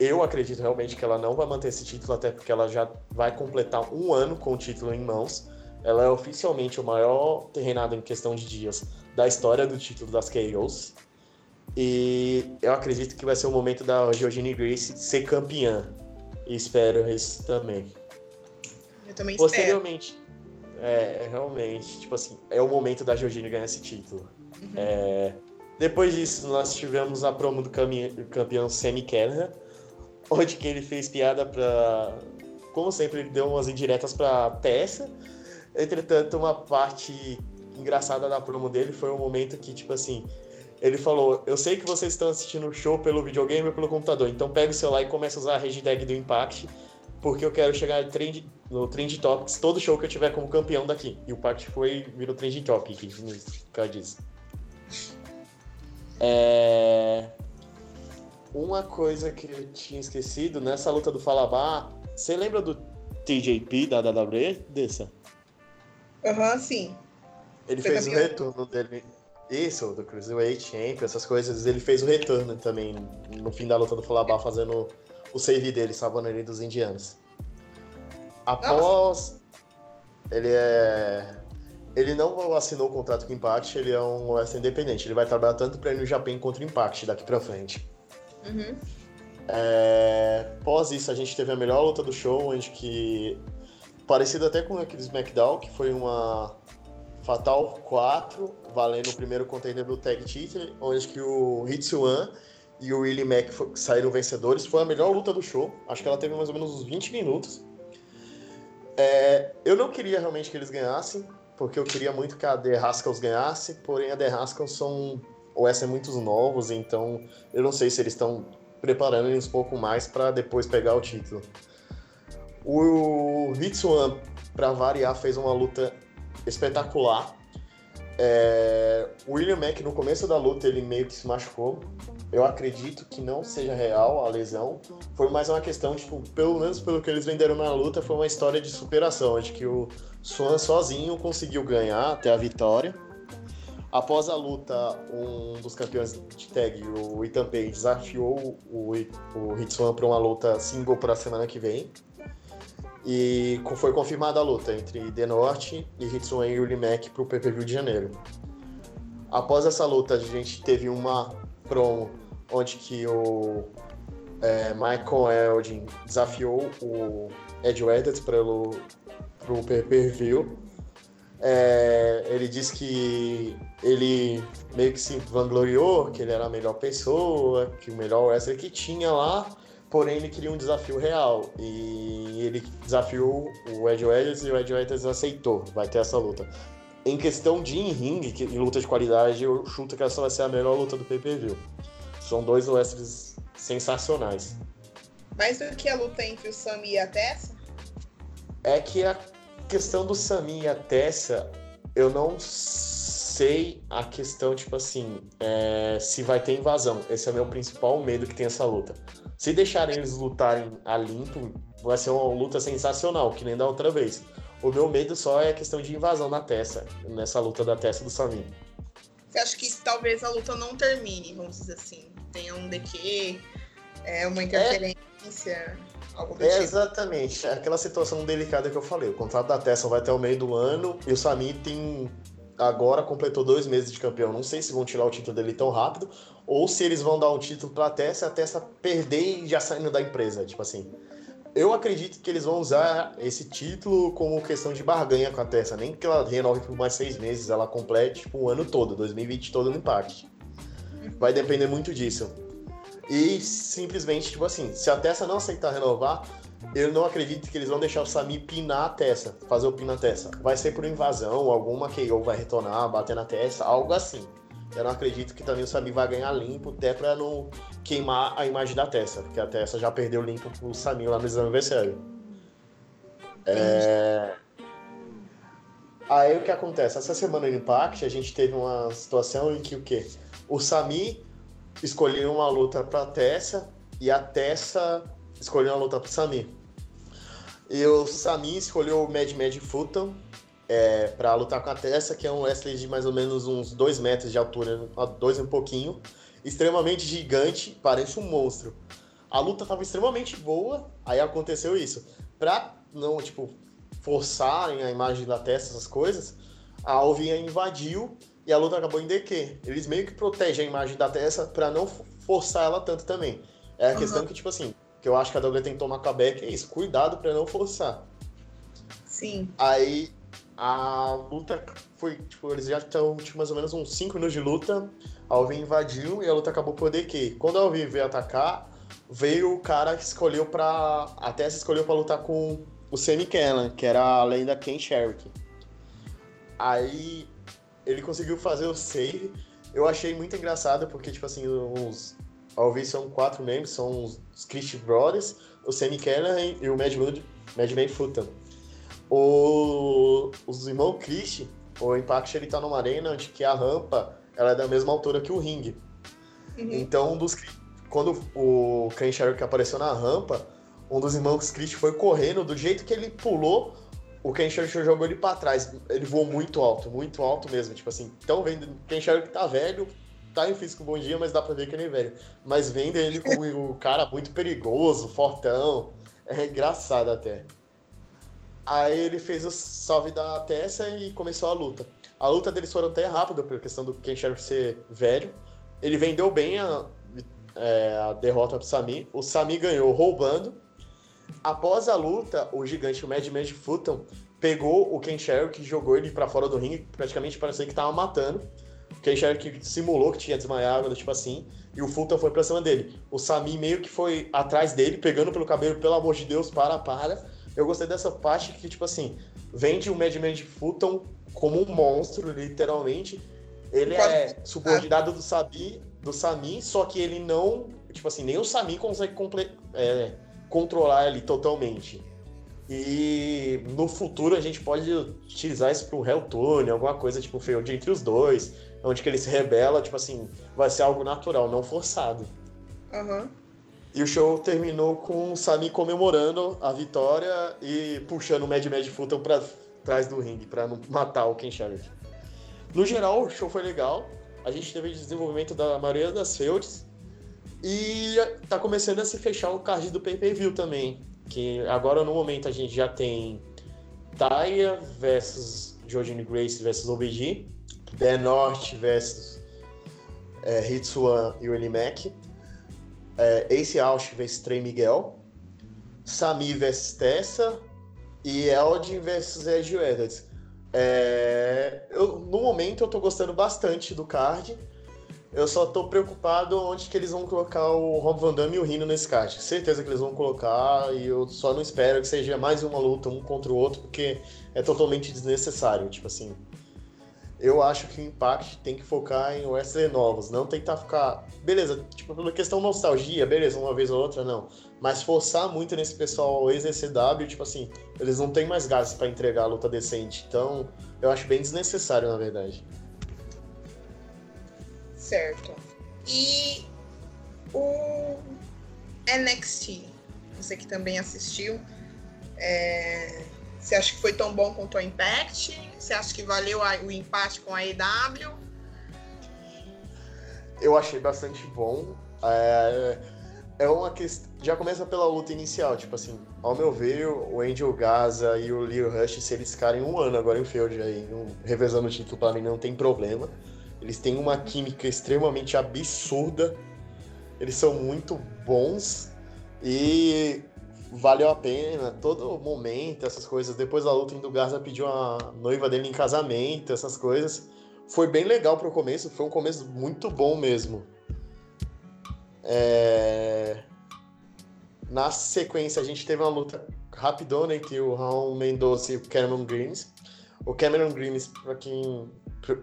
[SPEAKER 2] Eu acredito realmente que ela não vai manter esse título, até porque ela já vai completar um ano com o título em mãos. Ela é oficialmente o maior terrenado em questão de dias da história do título das KOs. E eu acredito que vai ser o momento da Georgine Grace ser campeã. E espero isso também.
[SPEAKER 3] Eu também
[SPEAKER 2] Posteriormente, espero. É, realmente, tipo assim, é o momento da Georgina ganhar esse título. Uhum. É, depois disso, nós tivemos a promo do campeão Sammy Kelleher, onde que ele fez piada pra... Como sempre, ele deu umas indiretas pra peça. Entretanto, uma parte engraçada da promo dele foi um momento que, tipo assim, ele falou: Eu sei que vocês estão assistindo o show pelo videogame ou pelo computador, então pega o celular e começa a usar a hashtag do Impact porque eu quero chegar trend, no Trend Topics todo show que eu tiver como campeão daqui. E o Pact foi virou Trend Topic, por causa disso. É... Uma coisa que eu tinha esquecido, nessa luta do Falabá, você lembra do TJP da WWE, dessa?
[SPEAKER 3] Aham, uhum, sim.
[SPEAKER 2] Ele Foi fez campeão. o retorno dele. Isso, do Cruiserweight Champion, essas coisas. Ele fez o retorno também no fim da luta do Falabá, fazendo o save dele, salvando ele dos indianos. Após. Nossa. Ele é. Ele não assinou o contrato com o Impact, ele é um OS independente. Ele vai trabalhar tanto para New Japan contra o Impact daqui pra frente.
[SPEAKER 3] Uhum.
[SPEAKER 2] É... Após isso, a gente teve a melhor luta do show, onde que. Parecido até com aquele SmackDown, que foi uma Fatal 4, valendo o primeiro contender do Tag Title, onde que o Hitsuan e o Willie Mack saíram vencedores. Foi a melhor luta do show. Acho que ela teve mais ou menos uns 20 minutos. É, eu não queria realmente que eles ganhassem, porque eu queria muito que a The Haskell ganhasse, porém a The Haskell são OS é muitos novos, então eu não sei se eles estão preparando eles um pouco mais para depois pegar o título. O Hitsuan, para variar, fez uma luta espetacular. É, o William Mack, no começo da luta, ele meio que se machucou. Eu acredito que não seja real a lesão. Foi mais uma questão, tipo, pelo menos pelo que eles venderam na luta, foi uma história de superação, de que o Swan sozinho conseguiu ganhar até a vitória. Após a luta, um dos campeões de tag, o Page, desafiou o, o para uma luta single para a semana que vem. E foi confirmada a luta entre The North e Hitswan e Uli Mack para o PPV de janeiro. Após essa luta, a gente teve uma promo onde que o é, Michael Eldin desafiou o Ed Edwards para o pay-per-view. É, ele disse que ele meio que se vangloriou, que ele era a melhor pessoa, que o melhor wrestler que tinha lá, porém ele queria um desafio real. E ele desafiou o Ed Edwards e o Ed Edwards aceitou, vai ter essa luta. Em questão de in-ring, em luta de qualidade, eu chuto que essa vai ser a melhor luta do pay-per-view. São dois wrestlers sensacionais.
[SPEAKER 3] Mais do que a luta entre o Sami e a Tessa?
[SPEAKER 2] É que a questão do Sami e a Tessa, eu não sei sei a questão, tipo assim, é, se vai ter invasão. Esse é o meu principal medo que tem essa luta. Se deixarem eles lutarem a limpo, vai ser uma luta sensacional, que nem da outra vez. O meu medo só é a questão de invasão na testa, nessa luta da testa do Samir.
[SPEAKER 3] Você acha que talvez a luta não termine, vamos dizer assim? Tenha um DQ, é, uma interferência, é, algo do
[SPEAKER 2] é
[SPEAKER 3] tipo.
[SPEAKER 2] Exatamente, aquela situação delicada que eu falei. O contrato da Tessa vai até o meio do ano e o Samir tem agora completou dois meses de campeão. Não sei se vão tirar o título dele tão rápido ou se eles vão dar um título pra Tessa e a Tessa perder e já saindo da empresa. Tipo assim, eu acredito que eles vão usar esse título como questão de barganha com a Tessa. Nem que ela renove por mais seis meses, ela complete tipo, o ano todo, 2020 todo no Impact. Vai depender muito disso. E simplesmente, tipo assim, se a Tessa não aceitar renovar, eu não acredito que eles vão deixar o Sami pinar a Tessa, fazer o pin na Tessa. Vai ser por invasão, alguma KO vai retornar, bater na Tessa, algo assim. Eu não acredito que também o Sami vai ganhar limpo, até pra não queimar a imagem da Tessa, porque a Tessa já perdeu limpo pro Sami lá no exame aniversário. É... Aí o que acontece? Essa semana no Impact a gente teve uma situação em que o quê? O Sami escolheu uma luta pra Tessa e a Tessa escolheu uma luta pro Sami. E o Sami escolheu o Mad Mad Fulton, é, para lutar com a Tessa, que é um wrestler de mais ou menos uns 2 metros de altura, dois e um pouquinho, extremamente gigante, parece um monstro. A luta estava extremamente boa, aí aconteceu isso. Pra não, tipo, forçarem a imagem da Tessa, essas coisas, a Alvinha invadiu e a luta acabou em DQ. Eles meio que protegem a imagem da Tessa para não forçar ela tanto também. É a uhum. questão que, tipo assim, que eu acho que a WWE tem que tomar com a Beck é isso, cuidado para não forçar.
[SPEAKER 3] Sim.
[SPEAKER 2] Aí a luta foi, tipo, eles já estão tipo, mais ou menos uns 5 minutos de luta. Alvin invadiu e a luta acabou por DQ. Quando Alvin veio atacar, veio o cara que escolheu pra. Até se escolheu pra lutar com o Sammy Kellan, que era a lenda Ken Sherrick. Aí ele conseguiu fazer o save. Eu achei muito engraçado porque, tipo assim, os. Alvin são quatro membros, são os Christian Brothers, o Sammy Kellan e o Mad Man Fulton o, os irmãos Christie, o Impact ele tá numa arena onde que a rampa ela é da mesma altura que o ringue. Uhum. Então, um dos, quando o Ken Sherrick apareceu na rampa, um dos irmãos Christie foi correndo, do jeito que ele pulou, o Ken Sherrick jogou ele para trás. Ele voou muito alto, muito alto mesmo. Tipo assim, tão vendo, o Ken Sherrick tá velho, tá em físico bom dia, mas dá pra ver que ele é velho. Mas vendo ele como o cara muito perigoso, fortão, é engraçado até. Aí ele fez o salve da Tessa e começou a luta. A luta deles foram até rápida, pela questão do Ken Sheriff ser velho. Ele vendeu bem a, é, a derrota pro Sami. O Sami ganhou roubando. Após a luta, o gigante, o Mad Mad Fulton, pegou o Ken Sherrick e jogou ele para fora do ringue, praticamente parecia que tava matando. O Ken Sherrick simulou que tinha desmaiado, tipo assim, e o Fulton foi pra cima dele. O Sami meio que foi atrás dele, pegando pelo cabelo, pelo amor de Deus, para, para. Eu gostei dessa parte que, tipo assim, vende o Madman de Fulton como um monstro, literalmente. Ele é subordinado do Sabi, do Sami, só que ele não. Tipo assim, nem o Sami consegue é, controlar ele totalmente. E no futuro a gente pode utilizar isso para um Helltune, alguma coisa tipo feio entre os dois, onde que ele se rebela, tipo assim, vai ser algo natural, não forçado.
[SPEAKER 3] Aham. Uhum.
[SPEAKER 2] E o show terminou com o Sami comemorando a vitória e puxando o Mad Mad Fulton pra trás do ringue, pra não matar o Ken Shamrock. No geral, o show foi legal. A gente teve desenvolvimento da maioria das feuds. E tá começando a se fechar o card do pay-per-view também. Que agora no momento a gente já tem Taya versus Jordan Grace versus OBG, The North versus é, Hitsuan e Willie Mack é, Ace Ausch vs Trey Miguel, Sami vs Tessa e Eldin vs Edge Edwards. É, eu, no momento eu tô gostando bastante do card. Eu só tô preocupado onde que eles vão colocar o Rob Van Damme e o Rino nesse card. Certeza que eles vão colocar e eu só não espero que seja mais uma luta um contra o outro, porque é totalmente desnecessário. Tipo assim, eu acho que o Impact tem que focar em wrestler novos, não tentar ficar. Beleza, tipo, pela questão nostalgia, beleza, uma vez ou outra, não. Mas forçar muito nesse pessoal ex-ECW, tipo assim, eles não têm mais gás para entregar a luta decente. Então, eu acho bem desnecessário, na verdade.
[SPEAKER 3] Certo. E o NXT, você que também assistiu, é... você acha que foi tão bom quanto o Impact? Você acha que valeu o empate com a EW?
[SPEAKER 2] Eu achei bastante bom. É, é uma questão. Já começa pela luta inicial, tipo assim, ao meu ver, o Angel Gaza e o Leo Rush, se eles ficarem um ano agora em Field aí, um, revezando o título, pra mim não tem problema. Eles têm uma química extremamente absurda. Eles são muito bons e valeu a pena todo momento, essas coisas. Depois da luta, o Gaza pediu a noiva dele em casamento, essas coisas. Foi bem legal pro começo, foi um começo muito bom mesmo. É... Na sequência, a gente teve uma luta rapidona entre o Raul Mendoza e o Cameron Greens. O Cameron Greens, para quem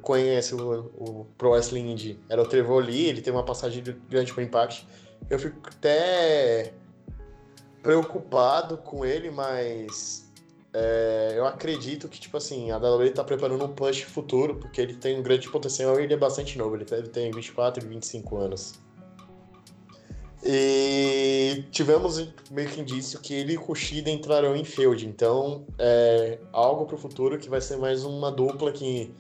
[SPEAKER 2] conhece o, o Pro Wrestling Indie, era o Trevor Lee, ele teve uma passagem grande pro Impact. Eu fico até preocupado com ele, mas é, eu acredito que, tipo assim, a WWE tá preparando um push futuro, porque ele tem um grande potencial e ele é bastante novo, ele deve ter 24 e 25 anos. E tivemos meio que indício que ele e Kushida entrarão em feud, então é algo para o futuro que vai ser mais uma dupla que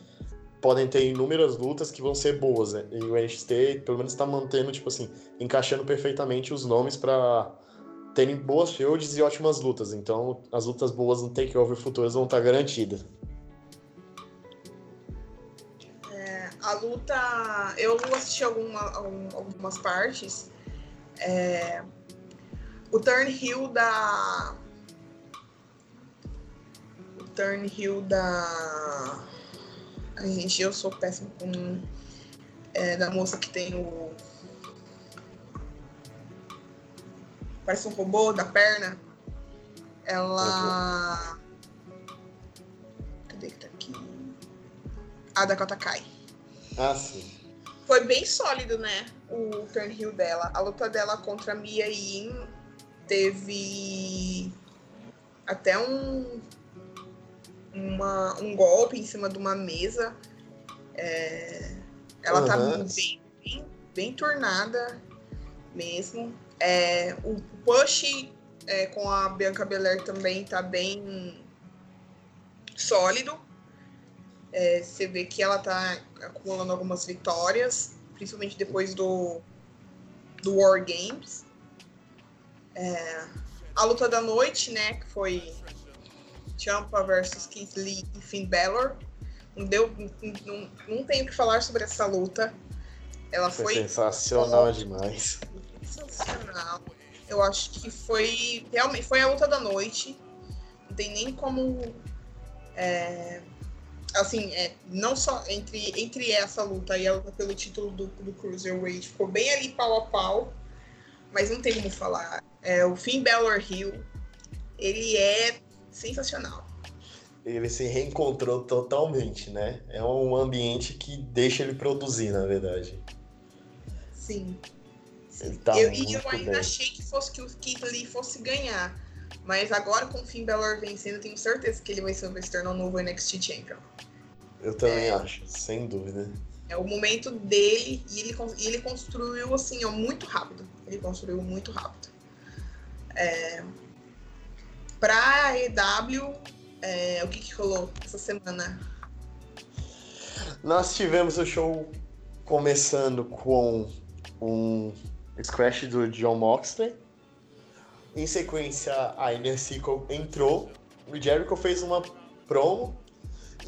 [SPEAKER 2] podem ter inúmeras lutas que vão ser boas, né? E o NXT pelo menos está mantendo, tipo assim, encaixando perfeitamente os nomes para terem boas feuds e ótimas lutas. Então as lutas boas no Takeover futuras vão estar garantidas.
[SPEAKER 3] É, a luta, eu assisti alguma, algumas partes é, o Turnhill da. O Turnhill da. Ai, gente, eu sou péssimo com. É, da moça que tem o. Parece um robô da perna. Ela. Cadê que tá aqui? A Dakota Kai.
[SPEAKER 2] Ah, sim
[SPEAKER 3] foi bem sólido, né? O turn heel dela. A luta dela contra a Mia Yin teve até um, uma, um golpe em cima de uma mesa. É, ela uhum. tá bem, bem, bem tornada mesmo. É, o push é, com a Bianca Belair também tá bem sólido. É, você vê que ela tá acumulando algumas vitórias, principalmente depois do, do War Games. É, a luta da noite, né, que foi Champa versus Keith Lee e Finn Balor. Não, deu, não, não tenho o que falar sobre essa luta. Ela foi,
[SPEAKER 2] foi sensacional demais.
[SPEAKER 3] Sensacional. Eu acho que foi realmente foi a luta da noite. Não tem nem como é, assim, é, não só entre, entre essa luta e a luta pelo título do, do Cruiserweight, ficou bem ali pau a pau, mas não tem como falar. É, o Finn Balor Hill, ele é sensacional.
[SPEAKER 2] Ele se reencontrou totalmente, né? É um ambiente que deixa ele produzir, na verdade.
[SPEAKER 3] Sim. Tá eu, e eu ainda bem. achei que fosse que o Keith Lee fosse ganhar. Mas agora com o Finn Balor vencendo, tenho certeza que ele vai ser se tornar um novo NXT Champion.
[SPEAKER 2] Eu também é, acho, sem dúvida.
[SPEAKER 3] É o momento dele e ele, ele construiu assim, ó, muito rápido. Ele construiu muito rápido. É, pra EW, é, o que, que rolou essa semana?
[SPEAKER 2] Nós tivemos o show começando com um scratch do John Moxley em sequência, a Inner Circle entrou, o Jericho fez uma promo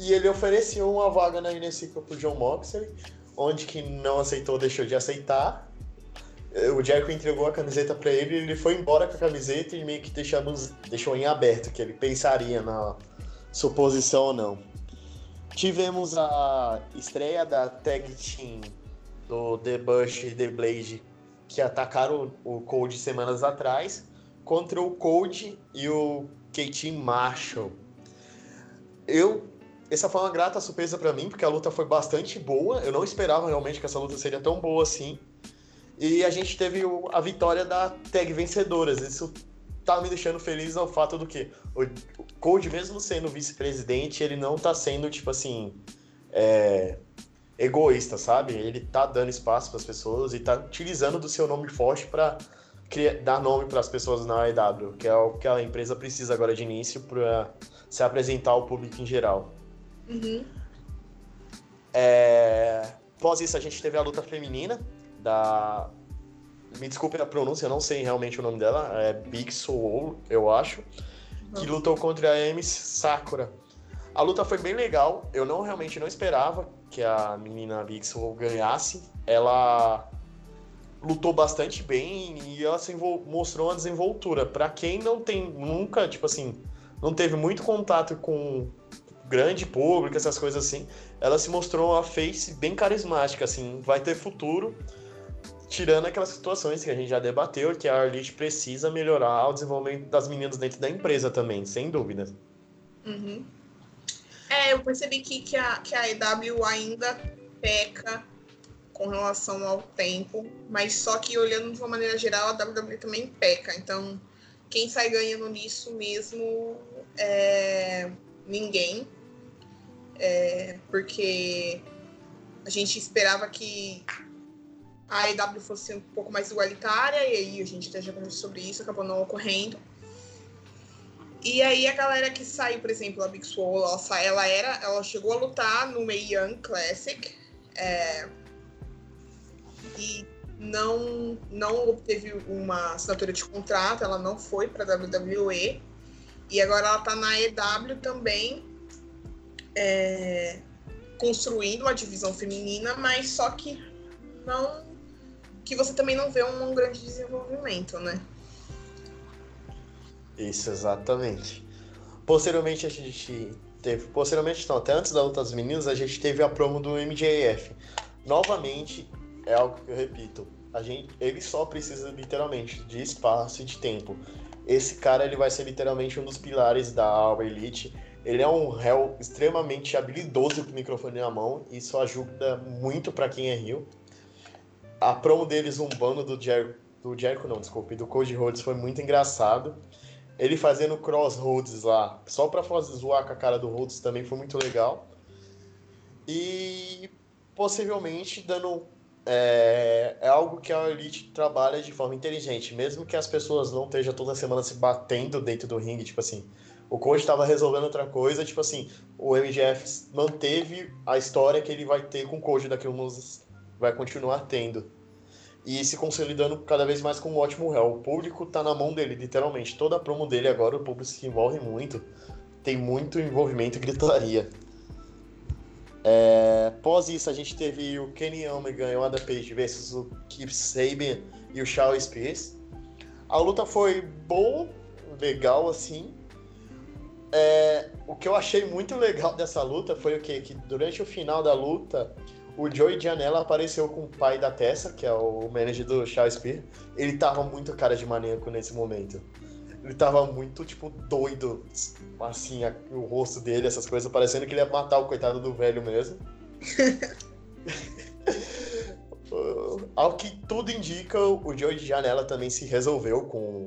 [SPEAKER 2] e ele ofereceu uma vaga na Inner Circle pro John Moxley, onde que não aceitou, deixou de aceitar. O Jericho entregou a camiseta para ele, ele foi embora com a camiseta e meio que deixamos, deixou em aberto que ele pensaria na suposição ou não. Tivemos a estreia da tag team do The Bush e The Blade que atacaram o Cold semanas atrás contra o Cold e o KT Marshall. Eu essa foi uma grata surpresa para mim, porque a luta foi bastante boa. Eu não esperava realmente que essa luta seria tão boa assim. E a gente teve a vitória da tag vencedoras. Isso tá me deixando feliz ao fato do que o Cold, mesmo sendo vice-presidente, ele não tá sendo, tipo assim, é, egoísta, sabe? Ele tá dando espaço para as pessoas e tá utilizando do seu nome forte para dar nome para as pessoas na AEW, que é o que a empresa precisa agora de início para se apresentar ao público em geral.
[SPEAKER 3] Uhum.
[SPEAKER 2] É... Após isso, a gente teve a luta feminina da. Me desculpe a pronúncia, eu não sei realmente o nome dela. É Big Soul, eu acho. Que lutou contra a Amy Sakura. A luta foi bem legal. Eu não realmente não esperava que a menina Soul ganhasse. Ela lutou bastante bem e ela mostrou uma desenvoltura. Para quem não tem nunca, tipo assim, não teve muito contato com grande público, essas coisas assim, ela se mostrou uma face bem carismática, assim, vai ter futuro, tirando aquelas situações que a gente já debateu, que a Arlite precisa melhorar o desenvolvimento das meninas dentro da empresa também, sem dúvida.
[SPEAKER 3] Uhum. É, eu percebi que, que, a, que a EW ainda peca com relação ao tempo, mas só que olhando de uma maneira geral, a WWE também peca. Então, quem sai ganhando nisso mesmo é ninguém é, porque a gente esperava que a AEW fosse um pouco mais igualitária, e aí a gente até já conversou sobre isso, acabou não ocorrendo. E aí a galera que saiu, por exemplo, a Big Swole, ela, ela, era, ela chegou a lutar no Mae Young Classic é, e não, não obteve uma assinatura de contrato, ela não foi para WWE. E agora ela está na EW também, é, construindo uma divisão feminina, mas só que não que você também não vê um, um grande desenvolvimento, né?
[SPEAKER 2] Isso, exatamente. Posteriormente a gente teve, posteriormente não, até antes da luta das meninas, a gente teve a promo do MJF. Novamente, é algo que eu repito, a gente, ele só precisa literalmente de espaço e de tempo. Esse cara ele vai ser literalmente um dos pilares da Alba Elite ele é um réu extremamente habilidoso com o microfone na mão, isso ajuda muito para quem é rio. A promo deles, um bando do Jericho, do Jericho não, desculpe, do Cody Rhodes foi muito engraçado. Ele fazendo crossroads lá, só pra fazer zoar com a cara do Rhodes também foi muito legal. E possivelmente dando é, é, algo que a Elite trabalha de forma inteligente, mesmo que as pessoas não estejam toda semana se batendo dentro do ringue, tipo assim, o coach estava resolvendo outra coisa, tipo assim, o MGF manteve a história que ele vai ter com o coach daqui a uns vai continuar tendo. E se consolidando cada vez mais com um ótimo réu. O público tá na mão dele, literalmente. Toda a promo dele agora, o público se envolve muito. Tem muito envolvimento e gritaria. É, após isso, a gente teve o Kenny Omega e o Adam Page versus o Keith Sabian e o Charles Spears. A luta foi boa, legal assim. É, o que eu achei muito legal *laughs* dessa luta foi o quê? Que durante o final da luta, o Joey Janela apareceu com o pai da Tessa, que é o manager do Charles Spear. Ele tava muito cara de maníaco nesse momento. Ele tava muito, tipo, doido, assim, a, o rosto dele, essas coisas, parecendo que ele ia matar o coitado do velho mesmo. *laughs* Ao que tudo indica, o Joey Janela também se resolveu com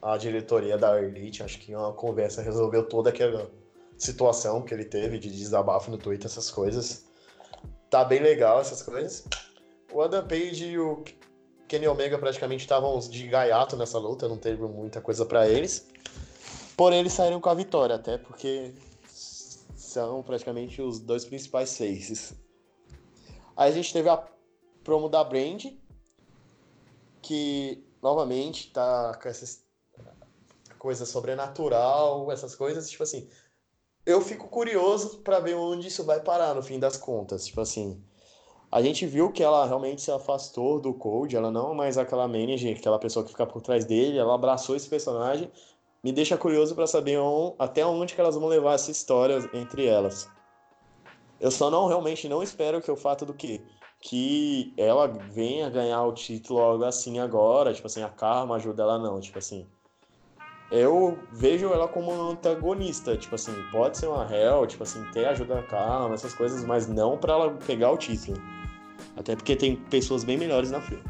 [SPEAKER 2] a diretoria da Elite, acho que uma conversa resolveu toda aquela situação que ele teve de desabafo no Twitter, essas coisas. Tá bem legal essas coisas. O Adam Page e o Kenny Omega praticamente estavam de gaiato nessa luta, não teve muita coisa para eles. Porém, eles saíram com a vitória, até porque são praticamente os dois principais faces. Aí a gente teve a promo da Brand, que novamente tá com essa coisa sobrenatural, essas coisas, tipo assim, eu fico curioso para ver onde isso vai parar no fim das contas, tipo assim. A gente viu que ela realmente se afastou do Code, ela não é mais aquela manager, aquela pessoa que fica por trás dele, ela abraçou esse personagem. Me deixa curioso para saber on, até onde que elas vão levar essa história entre elas. Eu só não realmente não espero que o fato do que que ela venha ganhar o título algo assim agora, tipo assim, a Karma ajuda ela não, tipo assim eu vejo ela como antagonista, tipo assim, pode ser uma réu, tipo assim, ter ajuda calma, essas coisas, mas não para ela pegar o título. Até porque tem pessoas bem melhores na fila.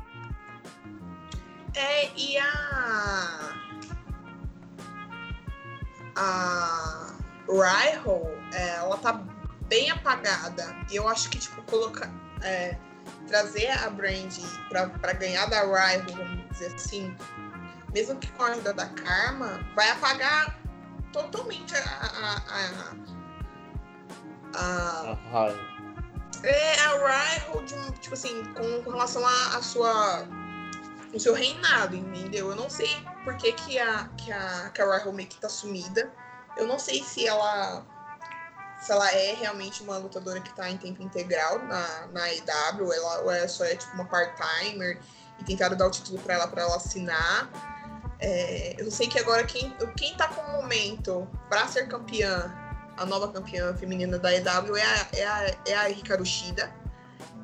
[SPEAKER 3] É, e a. A. Rival, é, ela tá bem apagada. E eu acho que, tipo, colocar. É, trazer a Brand para ganhar da Rival, vamos dizer assim, mesmo que com a ajuda da Karma, vai apagar totalmente a. a, a, a, a é a Rival, de, tipo assim, com, com relação à sua. o seu reinado, entendeu? Eu não sei por que, que, a, que, a, que a Rival meio que tá sumida. Eu não sei se ela se ela é realmente uma lutadora que está em tempo integral na, na EW, ela, ou ela só é tipo uma part-timer e tentaram dar o título para ela para ela assinar. É, eu sei que agora quem, quem tá com o momento para ser campeã, a nova campeã feminina da EW é a, é a, é a Hikaru Shida,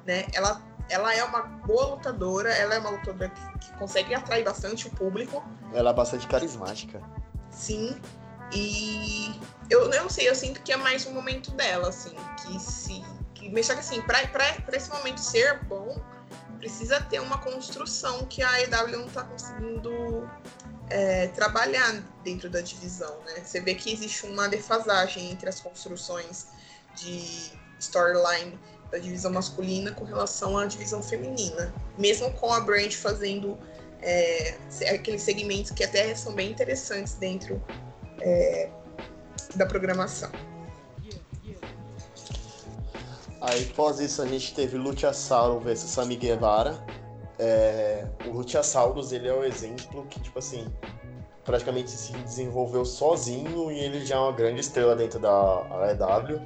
[SPEAKER 3] né? Ela, ela é uma boa lutadora, ela é uma lutadora que, que consegue atrair bastante o público.
[SPEAKER 2] Ela é bastante carismática.
[SPEAKER 3] Sim, e eu não sei, eu sinto que é mais um momento dela, assim, que se. Que, mas só que assim, pra, pra, pra esse momento ser bom, precisa ter uma construção que a EW não tá conseguindo é, trabalhar dentro da divisão, né? Você vê que existe uma defasagem entre as construções de storyline da divisão masculina com relação à divisão feminina. Mesmo com a Brand fazendo é, aqueles segmentos que até são bem interessantes dentro é, da programação.
[SPEAKER 2] Aí, após isso, a gente teve Luchasaurus versus Sami Guevara. É, o Luchasaurus, ele é o exemplo que, tipo assim, praticamente se desenvolveu sozinho e ele já é uma grande estrela dentro da AEW.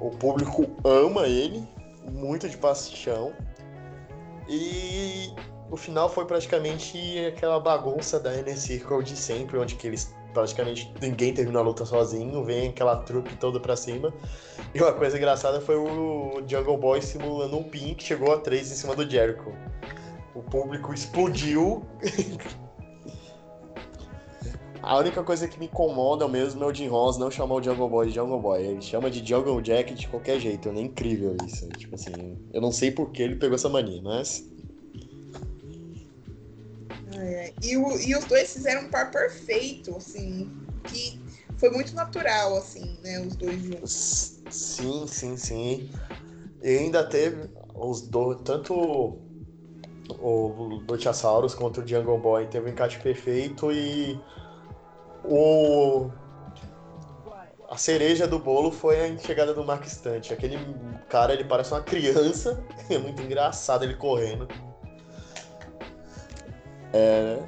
[SPEAKER 2] O público ama ele, muito de paixão. E o final foi praticamente aquela bagunça da Inner Circle de sempre, onde que eles praticamente ninguém terminou a luta sozinho, vem aquela trupe toda pra cima. E uma coisa engraçada foi o Jungle Boy simulando um pin que chegou a 3 em cima do Jericho. O público explodiu. a única coisa que me incomoda mesmo é o Jim Ross não chamar o Jungle Boy de Jungle Boy. Ele chama de Jungle Jack de qualquer jeito. É incrível isso. Tipo assim, eu não sei por que ele pegou essa mania, mas
[SPEAKER 3] é, e, o, e os dois fizeram um par perfeito, assim, que foi muito natural, assim, né, os dois juntos.
[SPEAKER 2] Sim, sim, sim. E ainda teve os dois, tanto o Luchasaurus contra o Jungle Boy teve um encaixe perfeito e o a cereja do bolo foi a chegada do Mark Stunt. Aquele cara, ele parece uma criança, *laughs* é muito engraçado ele correndo. É,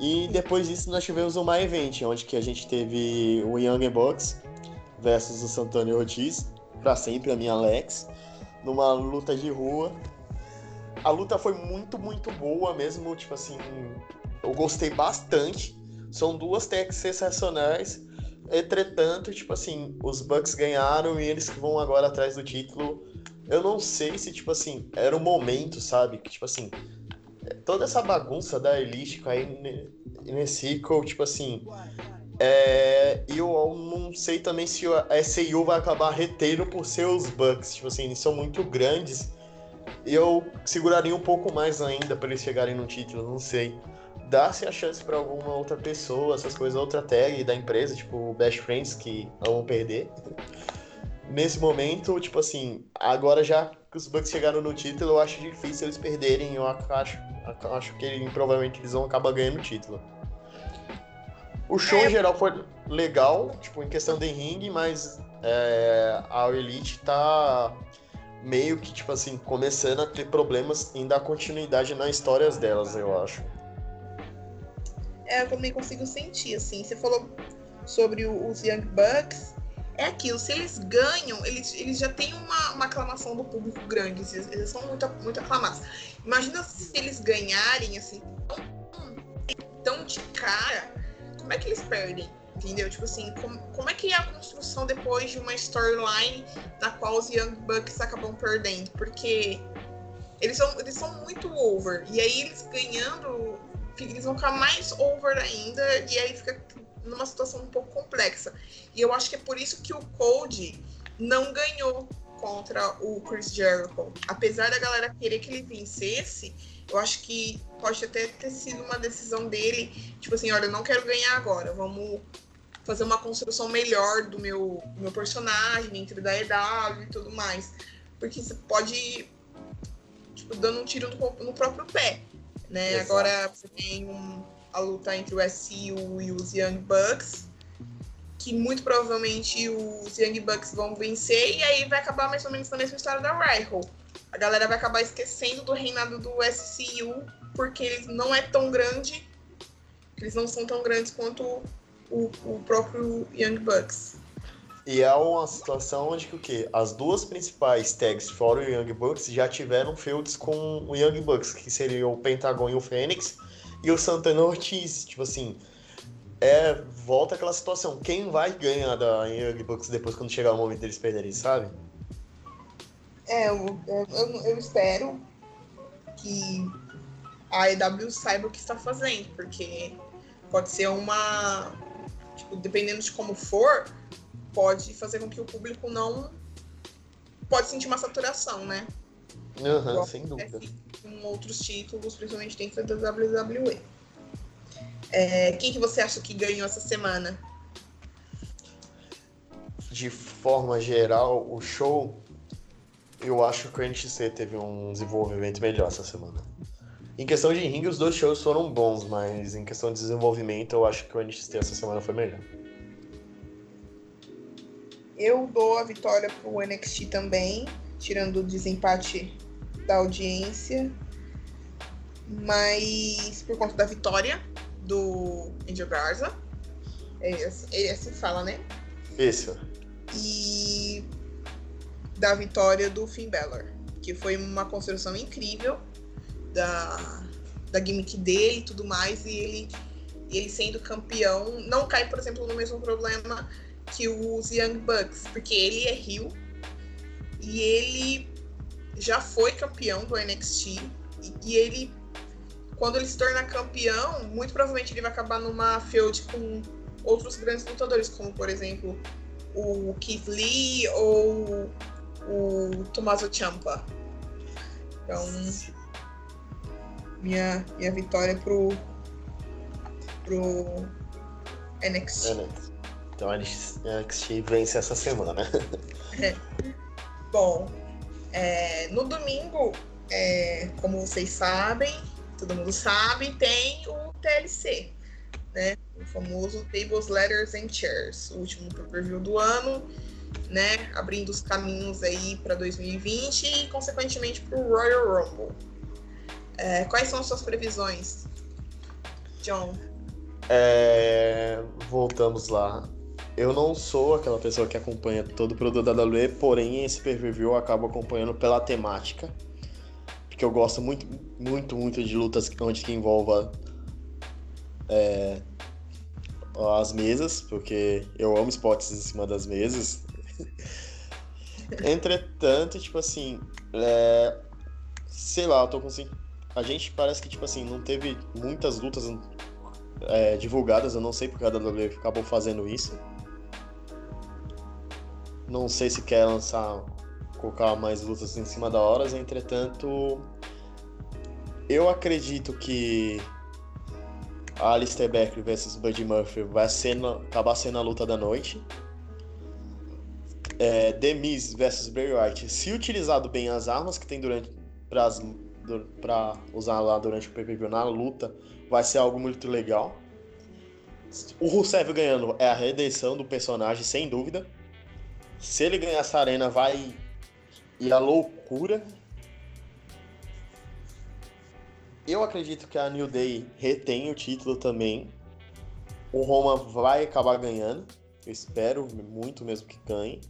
[SPEAKER 2] e depois disso nós tivemos o My Event, onde que a gente teve o Young Bucks versus o Santana Ortiz, para sempre a minha Alex, numa luta de rua. A luta foi muito, muito boa mesmo, tipo assim, eu gostei bastante. São duas techs sensacionais. Entretanto, tipo assim, os Bucks ganharam e eles que vão agora atrás do título. Eu não sei se, tipo assim, era o momento, sabe? Que, tipo assim, toda essa bagunça da Elite aí nesse tipo assim. É, eu não sei também se a SAU vai acabar retendo por ser os Bucks. Tipo assim, eles são muito grandes. Eu seguraria um pouco mais ainda para eles chegarem no título, não sei. Dá-se a chance para alguma outra pessoa, essas coisas, outra tag da empresa, tipo Best Friends, que não vão perder. Nesse momento, tipo assim, agora já que os Bucks chegaram no título, eu acho difícil eles perderem. Eu acho, acho que provavelmente eles vão acabar ganhando o título. O show é. em geral foi legal, tipo, em questão de ringue, mas é, a Elite tá meio que, tipo assim, começando a ter problemas em dar continuidade nas histórias delas, eu acho.
[SPEAKER 3] É, eu também consigo sentir, assim. Você falou sobre os Young Bucks é aquilo, se eles ganham, eles, eles já têm uma, uma aclamação do público grande, eles, eles são muito, muito aclamados. Imagina se eles ganharem, assim, tão, tão de cara, como é que eles perdem? Entendeu? Tipo assim, como, como é que é a construção depois de uma storyline na qual os Young Bucks acabam perdendo? Porque eles são, eles são muito over. E aí eles ganhando, eles vão ficar mais over ainda. E aí fica numa situação um pouco complexa. E eu acho que é por isso que o Code não ganhou contra o Chris Jericho. Apesar da galera querer que ele vencesse, eu acho que pode até ter sido uma decisão dele, tipo assim, olha, eu não quero ganhar agora, vamos fazer uma construção melhor do meu, do meu personagem dentro da EW e tudo mais. Porque você pode, tipo, dando um tiro no, no próprio pé, né?
[SPEAKER 2] Exato.
[SPEAKER 3] Agora você tem um, a luta entre o SCU e os Young Bucks, que muito provavelmente os Young Bucks vão vencer, e aí vai acabar mais ou menos na mesma história da Rival. A galera vai acabar esquecendo do reinado do SCU, porque ele não é tão grande, eles não são tão grandes quanto o, o próprio Young Bucks.
[SPEAKER 2] E é uma situação onde que o quê? As duas principais tags fora o Young Bucks já tiveram feuds com o Young Bucks, que seriam o Pentagon e o Fênix, e o Santana Ortiz. Tipo assim, é, volta aquela situação. Quem vai ganhar da Young Bucks depois quando chegar o momento deles perderem, sabe?
[SPEAKER 3] É, eu, eu- eu espero que a EW saiba o que está fazendo, porque pode ser uma. Tipo, dependendo de como for, pode fazer com que o público não. Pode sentir uma saturação, né?
[SPEAKER 2] Aham,
[SPEAKER 3] Igual
[SPEAKER 2] sem dúvida.
[SPEAKER 3] Com outros títulos, principalmente dentro da WWE. É, quem que você acha que ganhou essa semana?
[SPEAKER 2] De forma geral, o show, eu acho que o NXT teve um desenvolvimento melhor essa semana. Em questão de ringue, os dois shows foram bons, mas em questão de desenvolvimento, eu acho que o NXT essa semana foi melhor.
[SPEAKER 3] Eu dou a vitória pro NXT também, tirando o desempate da audiência. Mas por conta da vitória do Angel Garza. É, assim que fala, né?
[SPEAKER 2] Ó.
[SPEAKER 3] E da vitória do Finn Balor. Que foi uma construção incrível da, da gimmick dele e tudo mais. E ele, ele sendo campeão não cai, por exemplo, no mesmo problema que os Young Bucks, porque ele é heel e ele já foi campeão do NXT e, e ele quando ele se tornar campeão, muito provavelmente ele vai acabar numa feud com outros grandes lutadores, como por exemplo o Keith Lee ou o Tommaso Ciampa. Então, minha, minha vitória pro pro NXT.
[SPEAKER 2] É, né? Então a NXT vence essa semana.
[SPEAKER 3] Bom, é, no domingo, é, como vocês sabem, todo mundo sabe, tem o TLC, né? O famoso Tables, Letters and Chairs, o último pay-per-view do ano, né? Abrindo os caminhos aí para 2020 e, consequentemente, para o Royal Rumble. É, quais são as suas previsões, John?
[SPEAKER 2] É, Voltamos lá. Eu não sou aquela pessoa que acompanha todo o produto da WWE, porém esse pay-per-view eu acabo acompanhando pela temática. Porque eu gosto muito, muito, muito de lutas onde que envolva é, as mesas, porque eu amo spots em cima das mesas. *laughs* Entretanto, tipo assim, é, sei lá, eu tô com A gente parece que, tipo assim, não teve muitas lutas é, divulgadas, eu não sei porque a WWE acabou fazendo isso. Não sei se quer lançar, colocar mais lutas em cima da hora, entretanto, eu acredito que Alistair Beckley versus Buddy Murphy vai ser acabar sendo a luta da noite. É, The Miz versus Bray Wyatt, se utilizado bem as armas que tem durante para usar lá durante o pay-per-view na luta, vai ser algo muito legal. O Rusev ganhando é a redenção do personagem, sem dúvida. Se ele ganhar essa arena, vai ir a loucura. Eu acredito que a New Day retém o título também. O Roma vai acabar ganhando. Eu espero muito mesmo que ganhe.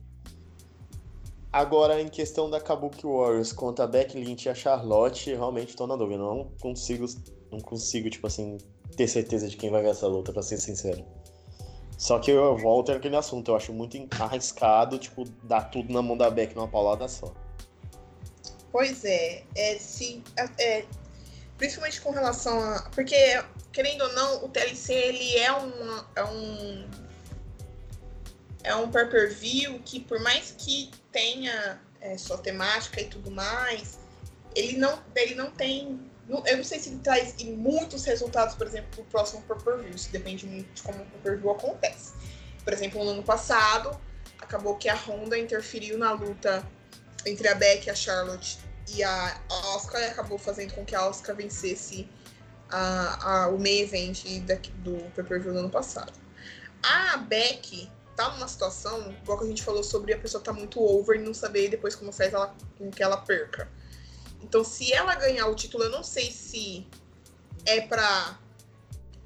[SPEAKER 2] Agora, em questão da Kabuki Warriors contra a Becky Lynch e a Charlotte, realmente estou na dúvida. Não consigo, não consigo, tipo assim, ter certeza de quem vai ganhar essa luta, pra ser sincero. Só que eu volto naquele assunto, eu acho muito arriscado, tipo, dar tudo na mão da Beck numa paulada só.
[SPEAKER 3] Pois é, é, se, é, principalmente com relação a. Porque, querendo ou não, o TLC ele é, uma, é um. É um pay-per-view que, por mais que tenha é, sua temática e tudo mais, ele não, ele não tem. não- Eu não sei se ele traz muitos resultados, por exemplo, pro próximo pay-per-view. Isso depende muito de como o pay-per-view acontece. por exemplo, no ano passado, acabou que a Honda interferiu na luta entre a Beck, a Charlotte e a Oscar e acabou fazendo com que a Oscar vencesse a, a, o main event daqui, do pay-per-view do ano passado. A Beck tá numa situação, igual que a gente falou sobre a pessoa tá muito over e não saber depois como faz ela, com que ela perca. Então, se ela ganhar o título, eu não sei se é pra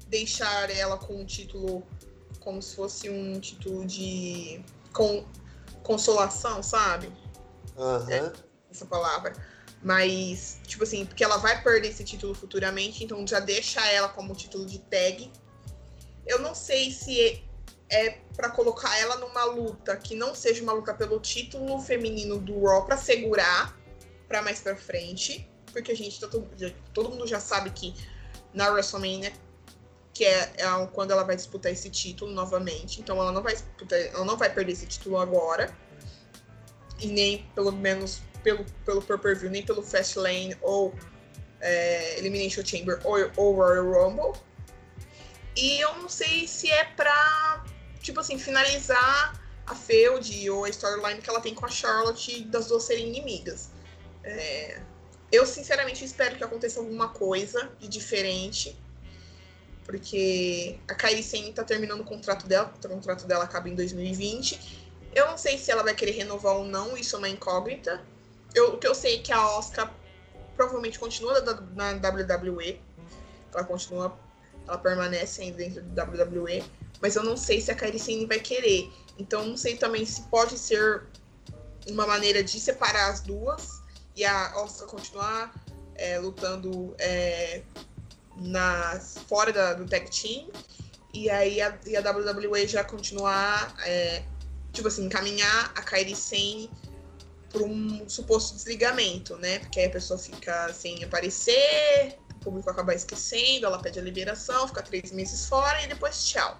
[SPEAKER 3] deixar ela com um título como se fosse um título de con consolação, sabe?
[SPEAKER 2] Uhum.
[SPEAKER 3] É, essa palavra. Mas, tipo assim, porque ela vai perder esse título futuramente, então já deixa ela como título de tag. Eu não sei se é para colocar ela numa luta que não seja uma luta pelo título feminino do Raw para segurar para mais para frente, porque a gente todo, todo mundo já sabe que na WrestleMania que é, é, quando ela vai disputar esse título novamente, então ela não vai disputar, ela não vai perder esse título agora. E nem pelo menos pelo pelo pay-per-view, nem pelo Fastlane ou é, Elimination Chamber ou, ou Royal Rumble. E eu não sei se é pra tipo assim, finalizar a feud ou a storyline que ela tem com a Charlotte das duas serem inimigas. É, eu, sinceramente, espero que aconteça alguma coisa de diferente. Porque a Kairi Sane tá terminando o contrato dela, o contrato dela acaba em 2020. Eu não sei se ela vai querer renovar ou não, isso é uma incógnita. Eu, o que eu sei é que a Oscar provavelmente continua na, na WWE. Ela continua, ela permanece ainda dentro do WWE mas eu não sei se a Kairi Sane vai querer. Então não sei também se pode ser uma maneira de separar as duas e a Oscar continuar é, lutando é, nas, fora da, do tag team e aí a, e a WWE já continuar, é, tipo assim, encaminhar a Kairi Sane para um suposto desligamento, né? Porque aí a pessoa fica sem aparecer, o público acaba esquecendo, ela pede a liberação, fica três meses fora e depois tchau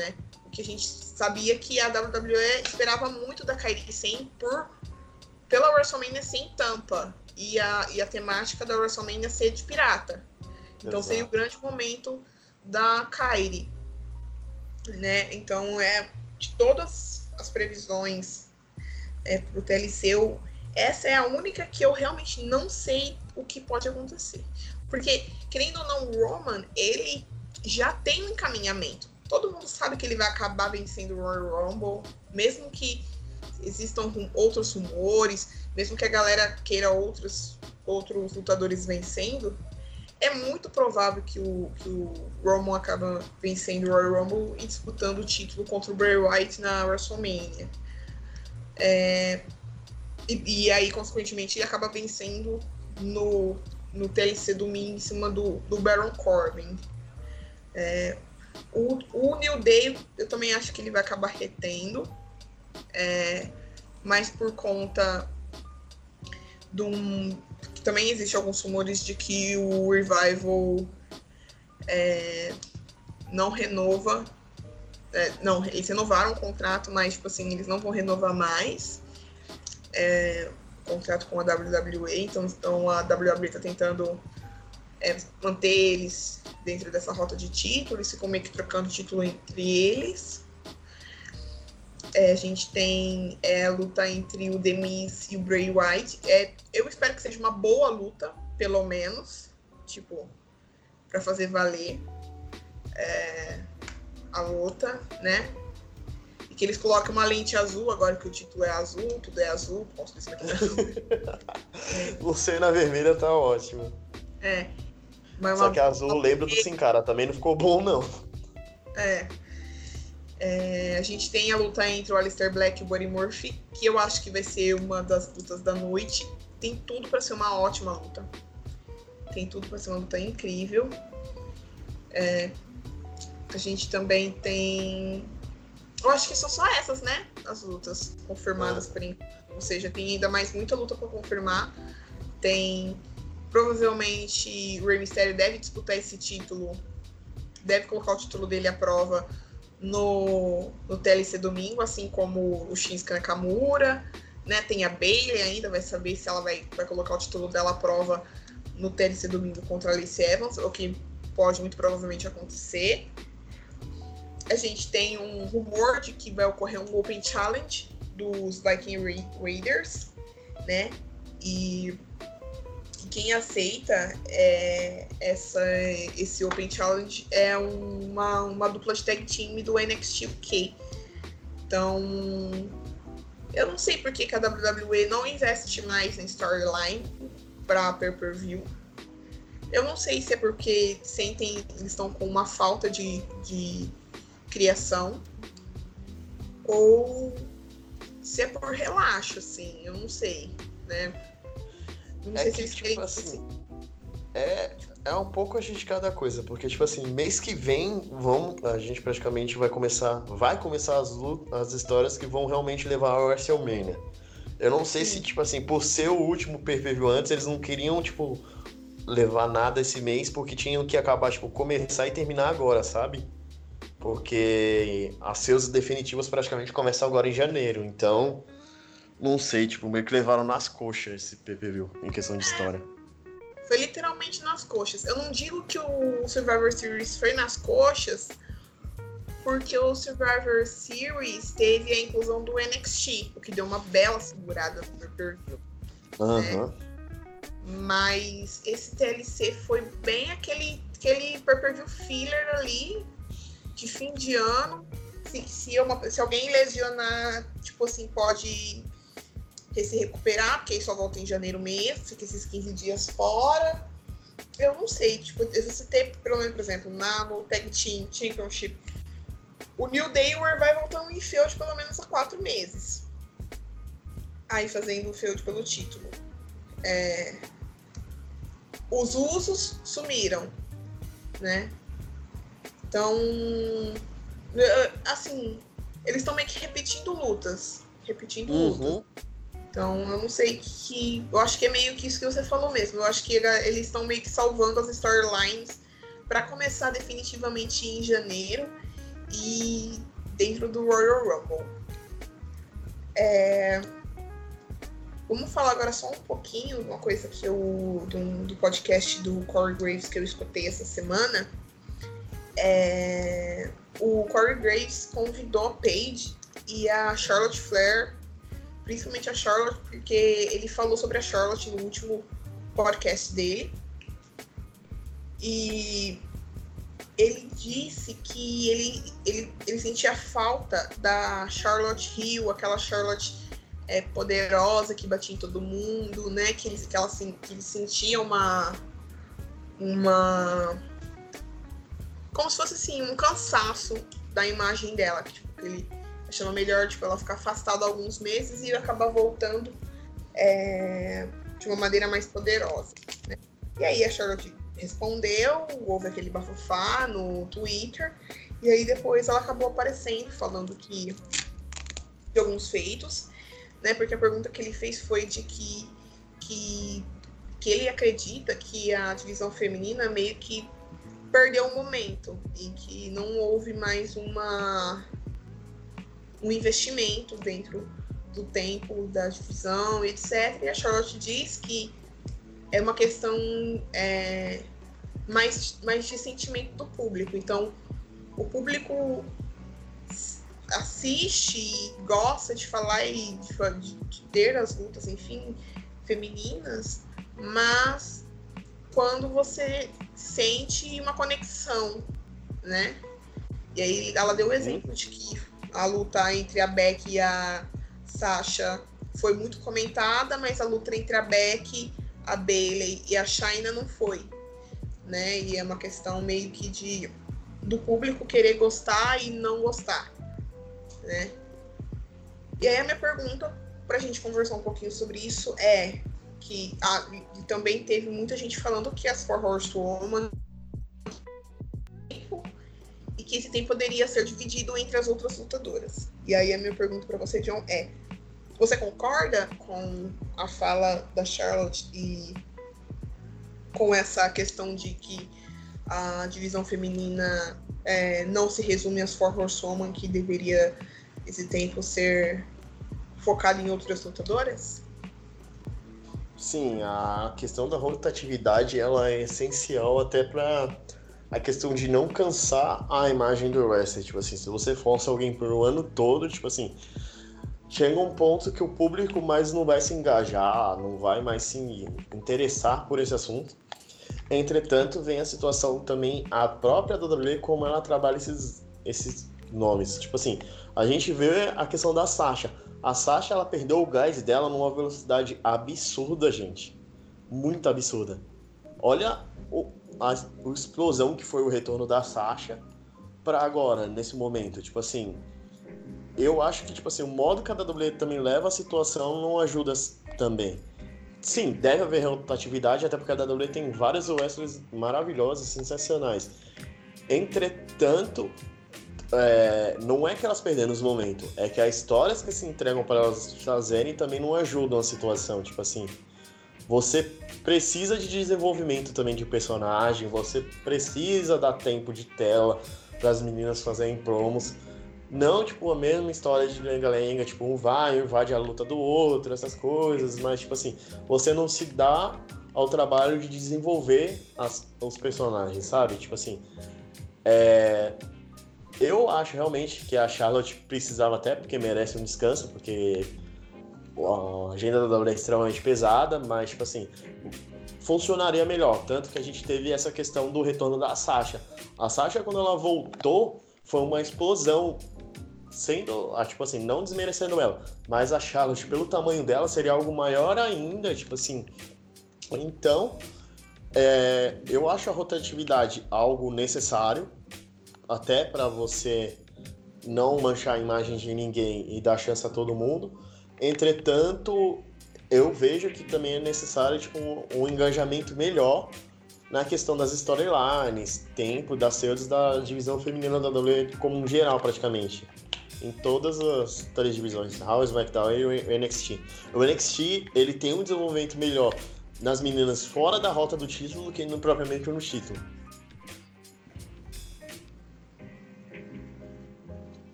[SPEAKER 3] né? Porque a gente sabia que a WWE esperava muito da Kairi Sane por pela WrestleMania sem tampa e a, e a temática da WrestleMania ser de pirata. Então Exato. seria o grande momento da Kairi, né? Então é de todas as previsões é, pro TLC, eu, essa é a única que eu realmente não sei o que pode acontecer. Porque, querendo ou não, o Roman, ele já tem um encaminhamento todo mundo sabe que ele vai acabar vencendo o Royal Rumble, mesmo que existam outros rumores, mesmo que a galera queira outros, outros lutadores vencendo, é muito provável que o, que o Roman acaba vencendo o Royal Rumble e disputando o título contra o Bray Wyatt na WrestleMania. É, e, e, aí, consequentemente, ele acaba vencendo no, no TLC domingo em cima do, do Baron Corbin. É, o, o New Day, eu também acho que ele vai acabar retendo, é, mas por conta de um. Também existe alguns rumores de que o Revival é, não renova. É, não, eles renovaram o contrato, mas tipo assim, eles não vão renovar mais é, o contrato com a WWE, então, então a WWE está tentando é, manter eles dentro dessa rota de título, eles ficam meio que trocando título entre eles. É, a gente tem é, a luta entre o Demis e o Bray Wyatt. É, eu espero que seja uma boa luta, pelo menos, tipo, para fazer valer é, a luta, né? E que eles coloquem uma lente azul, agora que o título é azul, tudo é azul, posso dizer que é azul.
[SPEAKER 2] Lucena *laughs* vermelha tá ótimo.
[SPEAKER 3] É.
[SPEAKER 2] Mas Só que azul lembra do Sin Cara, também não ficou bom, não.
[SPEAKER 3] É. é. A gente tem a luta entre o Alistair Black e o Buddy Murphy, que eu acho que vai ser uma das lutas da noite. Tem tudo para ser uma ótima luta. Tem tudo para ser uma luta incrível. É, a gente também tem. Eu acho que são só essas, né? As lutas confirmadas é. por enquanto. Ou seja, tem ainda mais muita luta para confirmar. Tem Provavelmente o Rey Mysterio deve disputar esse título, deve colocar o título dele à prova no, no TLC domingo, assim como o Shinsuke Nakamura, né? Tem a Bailey ainda, vai saber se ela vai, vai colocar o título dela à prova no TLC domingo contra a Alice Evans, o que pode muito provavelmente acontecer. a gente tem um rumor de que vai ocorrer um Open Challenge dos Viking Raiders, né? E, quem aceita é, essa, esse Open Challenge é uma, uma dupla de tag team do NXT UK. Então, eu não sei por que, a WWE não investe mais em storyline para pay-per-view. Eu não sei se é porque sentem estão com uma falta de, de criação ou se é por relaxo, assim, eu não sei, né?
[SPEAKER 2] Não é sei que, se tipo assim, assim. É, é um pouco a gente cada coisa, porque, tipo assim, mês que vem vão, a gente praticamente vai começar, vai começar as, as histórias que vão realmente levar ao WrestleMania. Eu não sei Sim. se, tipo assim, por ser o último pay-per-view antes, eles não queriam, tipo, levar nada esse mês, porque tinham que acabar, tipo, começar e terminar agora, sabe? Porque as seus definitivas praticamente começam agora em janeiro, então, não sei, tipo, meio que levaram nas coxas esse pay-per-view, em questão de história.
[SPEAKER 3] Foi literalmente nas coxas. Eu não digo que o Survivor Series foi nas coxas, porque o Survivor Series teve a inclusão do NXT, o que deu uma bela segurada no pay-per-view.
[SPEAKER 2] Uhum. Né?
[SPEAKER 3] Mas esse TLC foi bem aquele, aquele pay-per-view filler ali, de fim de ano. Se, se, uma, se alguém lesionar, tipo assim, pode que se recuperar, porque aí só volta em janeiro mesmo, fica esses 15 dias fora. Eu não sei, tipo, você tem, pelo menos, por exemplo, na, no Tag Team Championship, o New Dayware vai voltando em feud pelo menos há quatro meses. Aí fazendo o feud pelo título. É... Os usos sumiram, né? Então, assim, eles estão meio que repetindo lutas. Repetindo uhum. lutas. Então, eu não sei que. Eu acho que é meio que isso que você falou mesmo. Eu acho que eles estão meio que salvando as storylines para começar definitivamente em janeiro e dentro do Royal Rumble. É... Vamos falar agora só um pouquinho, uma coisa que eu. do, do podcast do Corey Graves que eu escutei essa semana. É... O Corey Graves convidou a Paige e a Charlotte Flair principalmente a Charlotte, porque ele falou sobre a Charlotte no último podcast dele. E ele disse que ele, ele, ele sentia falta da Charlotte Hill, aquela Charlotte é, poderosa que batia em todo mundo, né? Que ele, que ela, que ele sentia uma. uma. como se fosse assim, um cansaço da imagem dela. Que, tipo, ele achando melhor tipo, ela ficar afastada alguns meses e acabar voltando é, de uma maneira mais poderosa. Né? E aí a Charlotte respondeu, houve aquele bafafá no Twitter, e aí depois ela acabou aparecendo falando que de alguns feitos, né? Porque a pergunta que ele fez foi de que, que, que ele acredita que a divisão feminina meio que perdeu o momento e que não houve mais uma um investimento dentro do tempo da divisão, etc. E a Charlotte diz que é uma questão é, mais, mais de sentimento do público. Então, o público assiste e gosta de falar e de, de ter as lutas, enfim, femininas, mas quando você sente uma conexão, né? E aí ela deu o exemplo de que a luta entre a Beck e a Sasha foi muito comentada, mas a luta entre a Beck, a Bailey e a China não foi, né? E é uma questão meio que de do público querer gostar e não gostar, né? E aí a minha pergunta para a gente conversar um pouquinho sobre isso é que a, também teve muita gente falando que as Four Horsewoman que esse tempo poderia ser dividido entre as outras lutadoras. E aí a minha pergunta para você, John, é: você concorda com a fala da Charlotte e com essa questão de que a divisão feminina é, não se resume às Four Horsewoman, que deveria esse tempo ser focado em outras lutadoras?
[SPEAKER 2] Sim, a questão da rotatividade ela é essencial até para a questão de não cansar a imagem do wrestler. Tipo assim, se você força alguém por um ano todo, tipo assim, chega um ponto que o público mais não vai se engajar, não vai mais se interessar por esse assunto. Entretanto, vem a situação também, a própria WWE, como ela trabalha esses, esses nomes. Tipo assim, a gente vê a questão da Sasha. A Sasha, ela perdeu o gás dela numa velocidade absurda, gente. Muito absurda. Olha o, a, a explosão que foi o retorno da Sasha para agora, nesse momento. Tipo assim, eu acho que, tipo assim, o modo que a WWE também leva a situação não ajuda também. Sim, deve haver rotatividade, até porque a WWE tem vários wrestlers maravilhosos, sensacionais. Entretanto, é, não é que elas perderam os momentos, é que as histórias que se entregam para elas fazerem também não ajudam a situação. Tipo assim, você precisa de desenvolvimento também de personagem, você precisa dar tempo de tela para as meninas fazerem promos. Não, tipo, a mesma história de lenga-lenga, tipo, um vai, invade a luta do outro, essas coisas, mas, tipo assim, você não se dá ao trabalho de desenvolver as, os personagens, sabe? Tipo assim, é, eu acho realmente que a Charlotte precisava até, porque merece um descanso, porque a agenda da WWE é extremamente pesada, mas, tipo assim, funcionaria melhor. Tanto que a gente teve essa questão do retorno da Sasha. A Sasha, quando ela voltou, foi uma explosão. Sendo, ah, tipo assim, não desmerecendo ela, mas a Charlotte, pelo tamanho dela, seria algo maior ainda, tipo assim. Então, é, eu acho a rotatividade algo necessário, até para você não manchar a imagem de ninguém e dar chance a todo mundo. Entretanto, eu vejo que também é necessário tipo, um, um engajamento melhor na questão das storylines, tempo das sales da divisão feminina da WWE como um geral praticamente. Em todas as três divisões, Raw, SmackDown e o NXT. O NXT, ele tem um desenvolvimento melhor nas meninas fora da rota do título do que no, propriamente no título.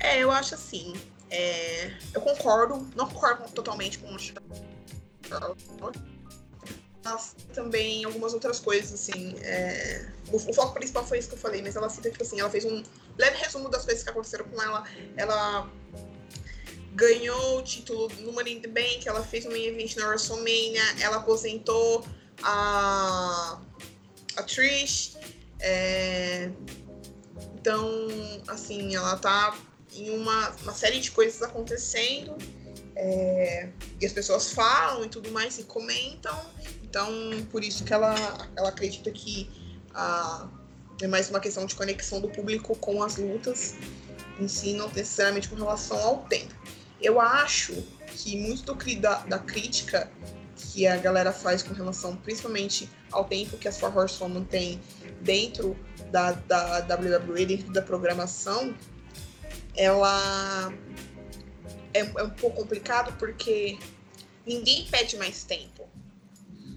[SPEAKER 3] É, eu acho assim. É, eu concordo, não concordo totalmente com o mas também algumas outras coisas, assim. É, o, o, foco principal foi isso que eu falei, mas ela cita, tipo assim, ela fez um leve resumo das coisas que aconteceram com ela. Ela ganhou o título no Money in the Bank, ela fez um main event na WrestleMania, ela aposentou a, a Trish. É, então, assim, ela tá em uma, uma série de coisas acontecendo. É, e as pessoas falam e tudo mais e comentam. Então, por isso que ela, ela acredita que a, é mais uma questão de conexão do público com as lutas em si, não necessariamente com relação ao tempo. Eu acho que muito do, da, da crítica que a galera faz com relação principalmente ao tempo que as Four Horsewomen tem dentro da, da WWE, dentro da programação, ela é, é um pouco complicado porque ninguém pede mais tempo.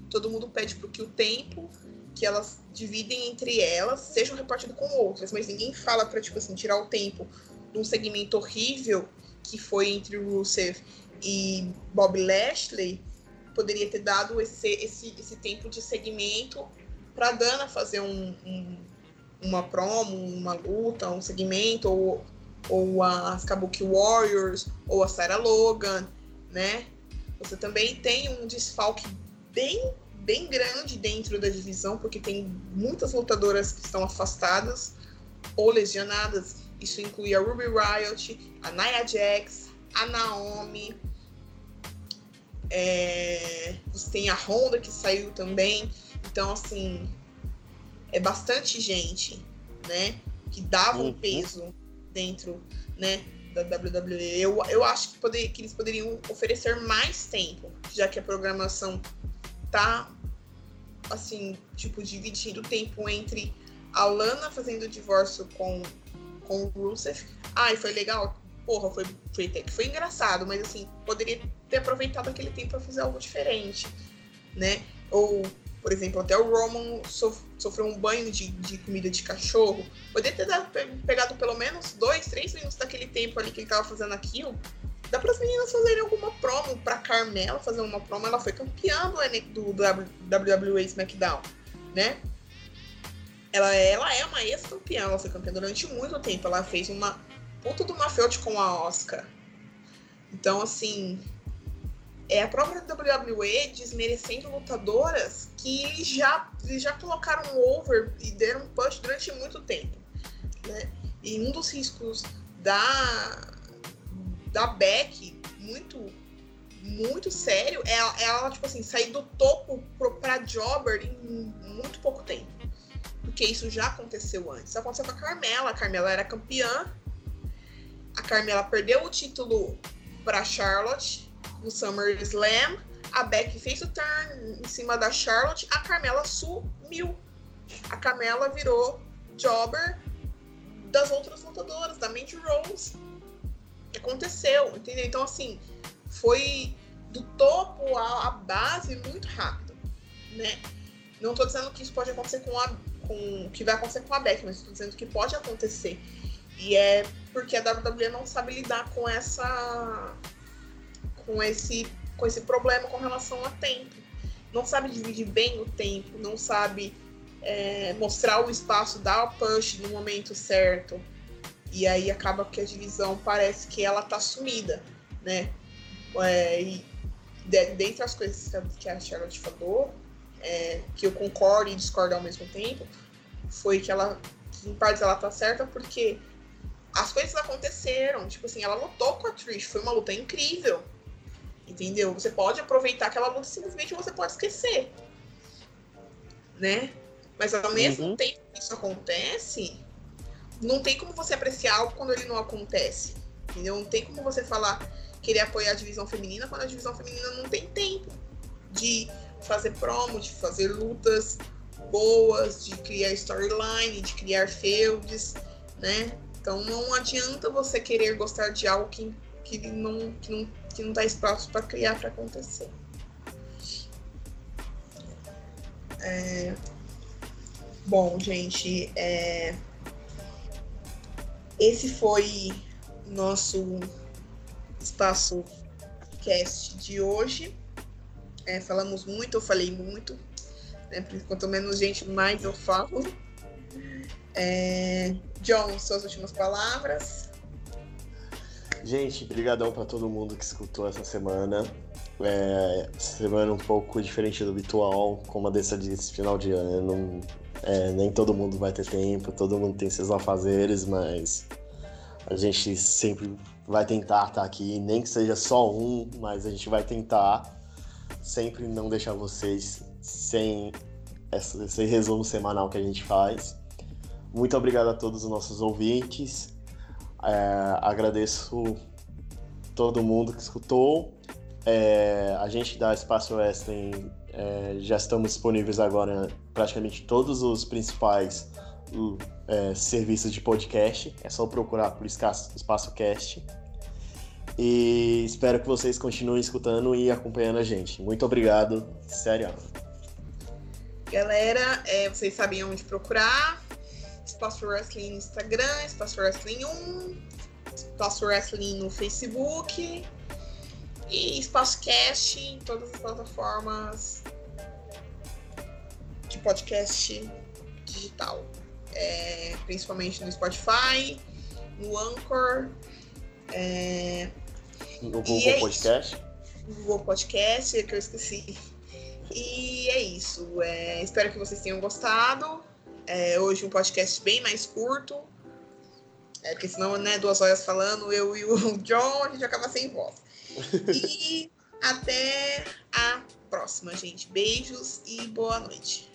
[SPEAKER 3] Todo mundo pede porque o tempo que elas dividem entre elas sejam repartido com outras, mas ninguém fala para tipo assim tirar o tempo de um segmento horrível que foi entre Rusev e Bob Lashley poderia ter dado esse, esse, esse tempo de segmento para Dana fazer um, um, uma promo, uma luta, um segmento ou ou as Kabuki Warriors, ou a Sarah Logan, né? Você também tem um desfalque bem, bem grande dentro da divisão, porque tem muitas lutadoras que estão afastadas ou lesionadas. Isso inclui a Ruby Riot, a Nia Jax, a Naomi. É... Você tem a Honda que saiu também. Então, assim, é bastante gente, né? Que dava um uhum. peso dentro né, da WWE. Eu, eu acho que, poder, que eles poderiam oferecer mais tempo, já que a programação tá assim, tipo, dividindo o tempo entre a Lana fazendo o divórcio com, com o Rusev. Ai, foi legal. Porra, foi, foi foi engraçado, mas assim, poderia ter aproveitado aquele tempo para fazer algo diferente, né? Ou por exemplo, até o Roman sof sofreu um banho de, de, comida de cachorro. Poderia ter dado, pegado pelo menos dois, três minutos daquele tempo ali que ele tava fazendo aquilo. Dá para as meninas fazerem alguma promo, para Carmela fazer uma promo. Ela foi campeã do, do, WWE SmackDown, né? ela, ela é uma ex-campeã, ela foi campeã durante muito tempo. Ela fez uma puta do uma com a Oscar. Então, assim, é a própria WWE desmerecendo lutadoras que já, já colocaram over e deram push durante muito tempo. Né? E um dos riscos da, da Beck, muito, muito sério, é, é ela, tipo assim, sair do topo pro, Jobber em muito pouco tempo. Porque isso já aconteceu antes. Isso aconteceu com a Carmela. A Carmela era campeã. A Carmela perdeu o título para Charlotte no SummerSlam. A Beck fez o turn em cima da Charlotte. A Carmela sumiu. A Carmela virou jobber das outras lutadoras, da Mandy Rose. Aconteceu, entendeu? Então, assim, foi do topo à base muito rápido, né? Não tô dizendo que isso pode acontecer com a com que vai acontecer com a Beck, mas tô dizendo que pode acontecer. E é porque a WWE não sabe lidar com essa com esse com esse problema com relação a tempo. Não sabe dividir bem o tempo, não sabe é, mostrar o espaço, dar o push no momento certo. E aí acaba que a divisão parece que ela tá sumida, né? É, e de, dentre as coisas que a Charlotte falou, é, que eu concordo e discordo ao mesmo tempo, foi que ela, que em partes ela tá certa, porque as coisas aconteceram. Tipo assim, ela lutou com a Trish, foi uma luta incrível. Entendeu? Você pode aproveitar aquela luta simplesmente você pode esquecer. Né? Mas ao mesmo uhum. tempo que isso acontece, não tem como você apreciar algo quando ele não acontece. Entendeu? Não tem como você falar querer apoiar a divisão feminina quando a divisão feminina não tem tempo de fazer promo, de fazer lutas boas, de criar storyline, de criar feuds, né? Então não adianta você querer gostar de algo que, que não que não que não está espaço para criar para acontecer. É... Bom, gente, é... esse foi nosso espaço cast de hoje. É, falamos muito, eu falei muito. Né? Quanto menos gente, mais eu falo. É... John, suas últimas palavras.
[SPEAKER 2] Gente, brigadão para todo mundo que escutou essa semana. É, semana um pouco diferente do habitual, como a dessa final de ano. Não, é, nem todo mundo vai ter tempo, todo mundo tem seus afazeres, mas a gente sempre vai tentar estar tá aqui, nem que seja só um, mas a gente vai tentar sempre não deixar vocês sem esse resumo semanal que a gente faz. Muito obrigado a todos os nossos ouvintes. É, agradeço todo mundo que escutou. É, a gente da Espaço Wrestling é, já estamos disponíveis agora praticamente todos os principais é, serviços de podcast. É só procurar por Espaço Cast. E espero que vocês continuem escutando e acompanhando a gente. Muito obrigado, sério.
[SPEAKER 3] Galera, é, vocês sabem onde procurar. Espaço Wrestling no Instagram, Espaço Wrestling 1, Espaço Wrestling no Facebook e Espaço Cast em todas as plataformas de podcast digital. É, principalmente no Spotify, no Anchor, é,
[SPEAKER 2] no Google é Podcast?
[SPEAKER 3] No Google Podcast, é que eu esqueci. E é isso. É, espero que vocês tenham gostado. É, hoje um podcast bem mais curto. É, porque senão, né, duas horas falando, eu e o *laughs* John, a gente acaba sem voz. E *laughs* até a próxima, gente. Beijos e boa noite.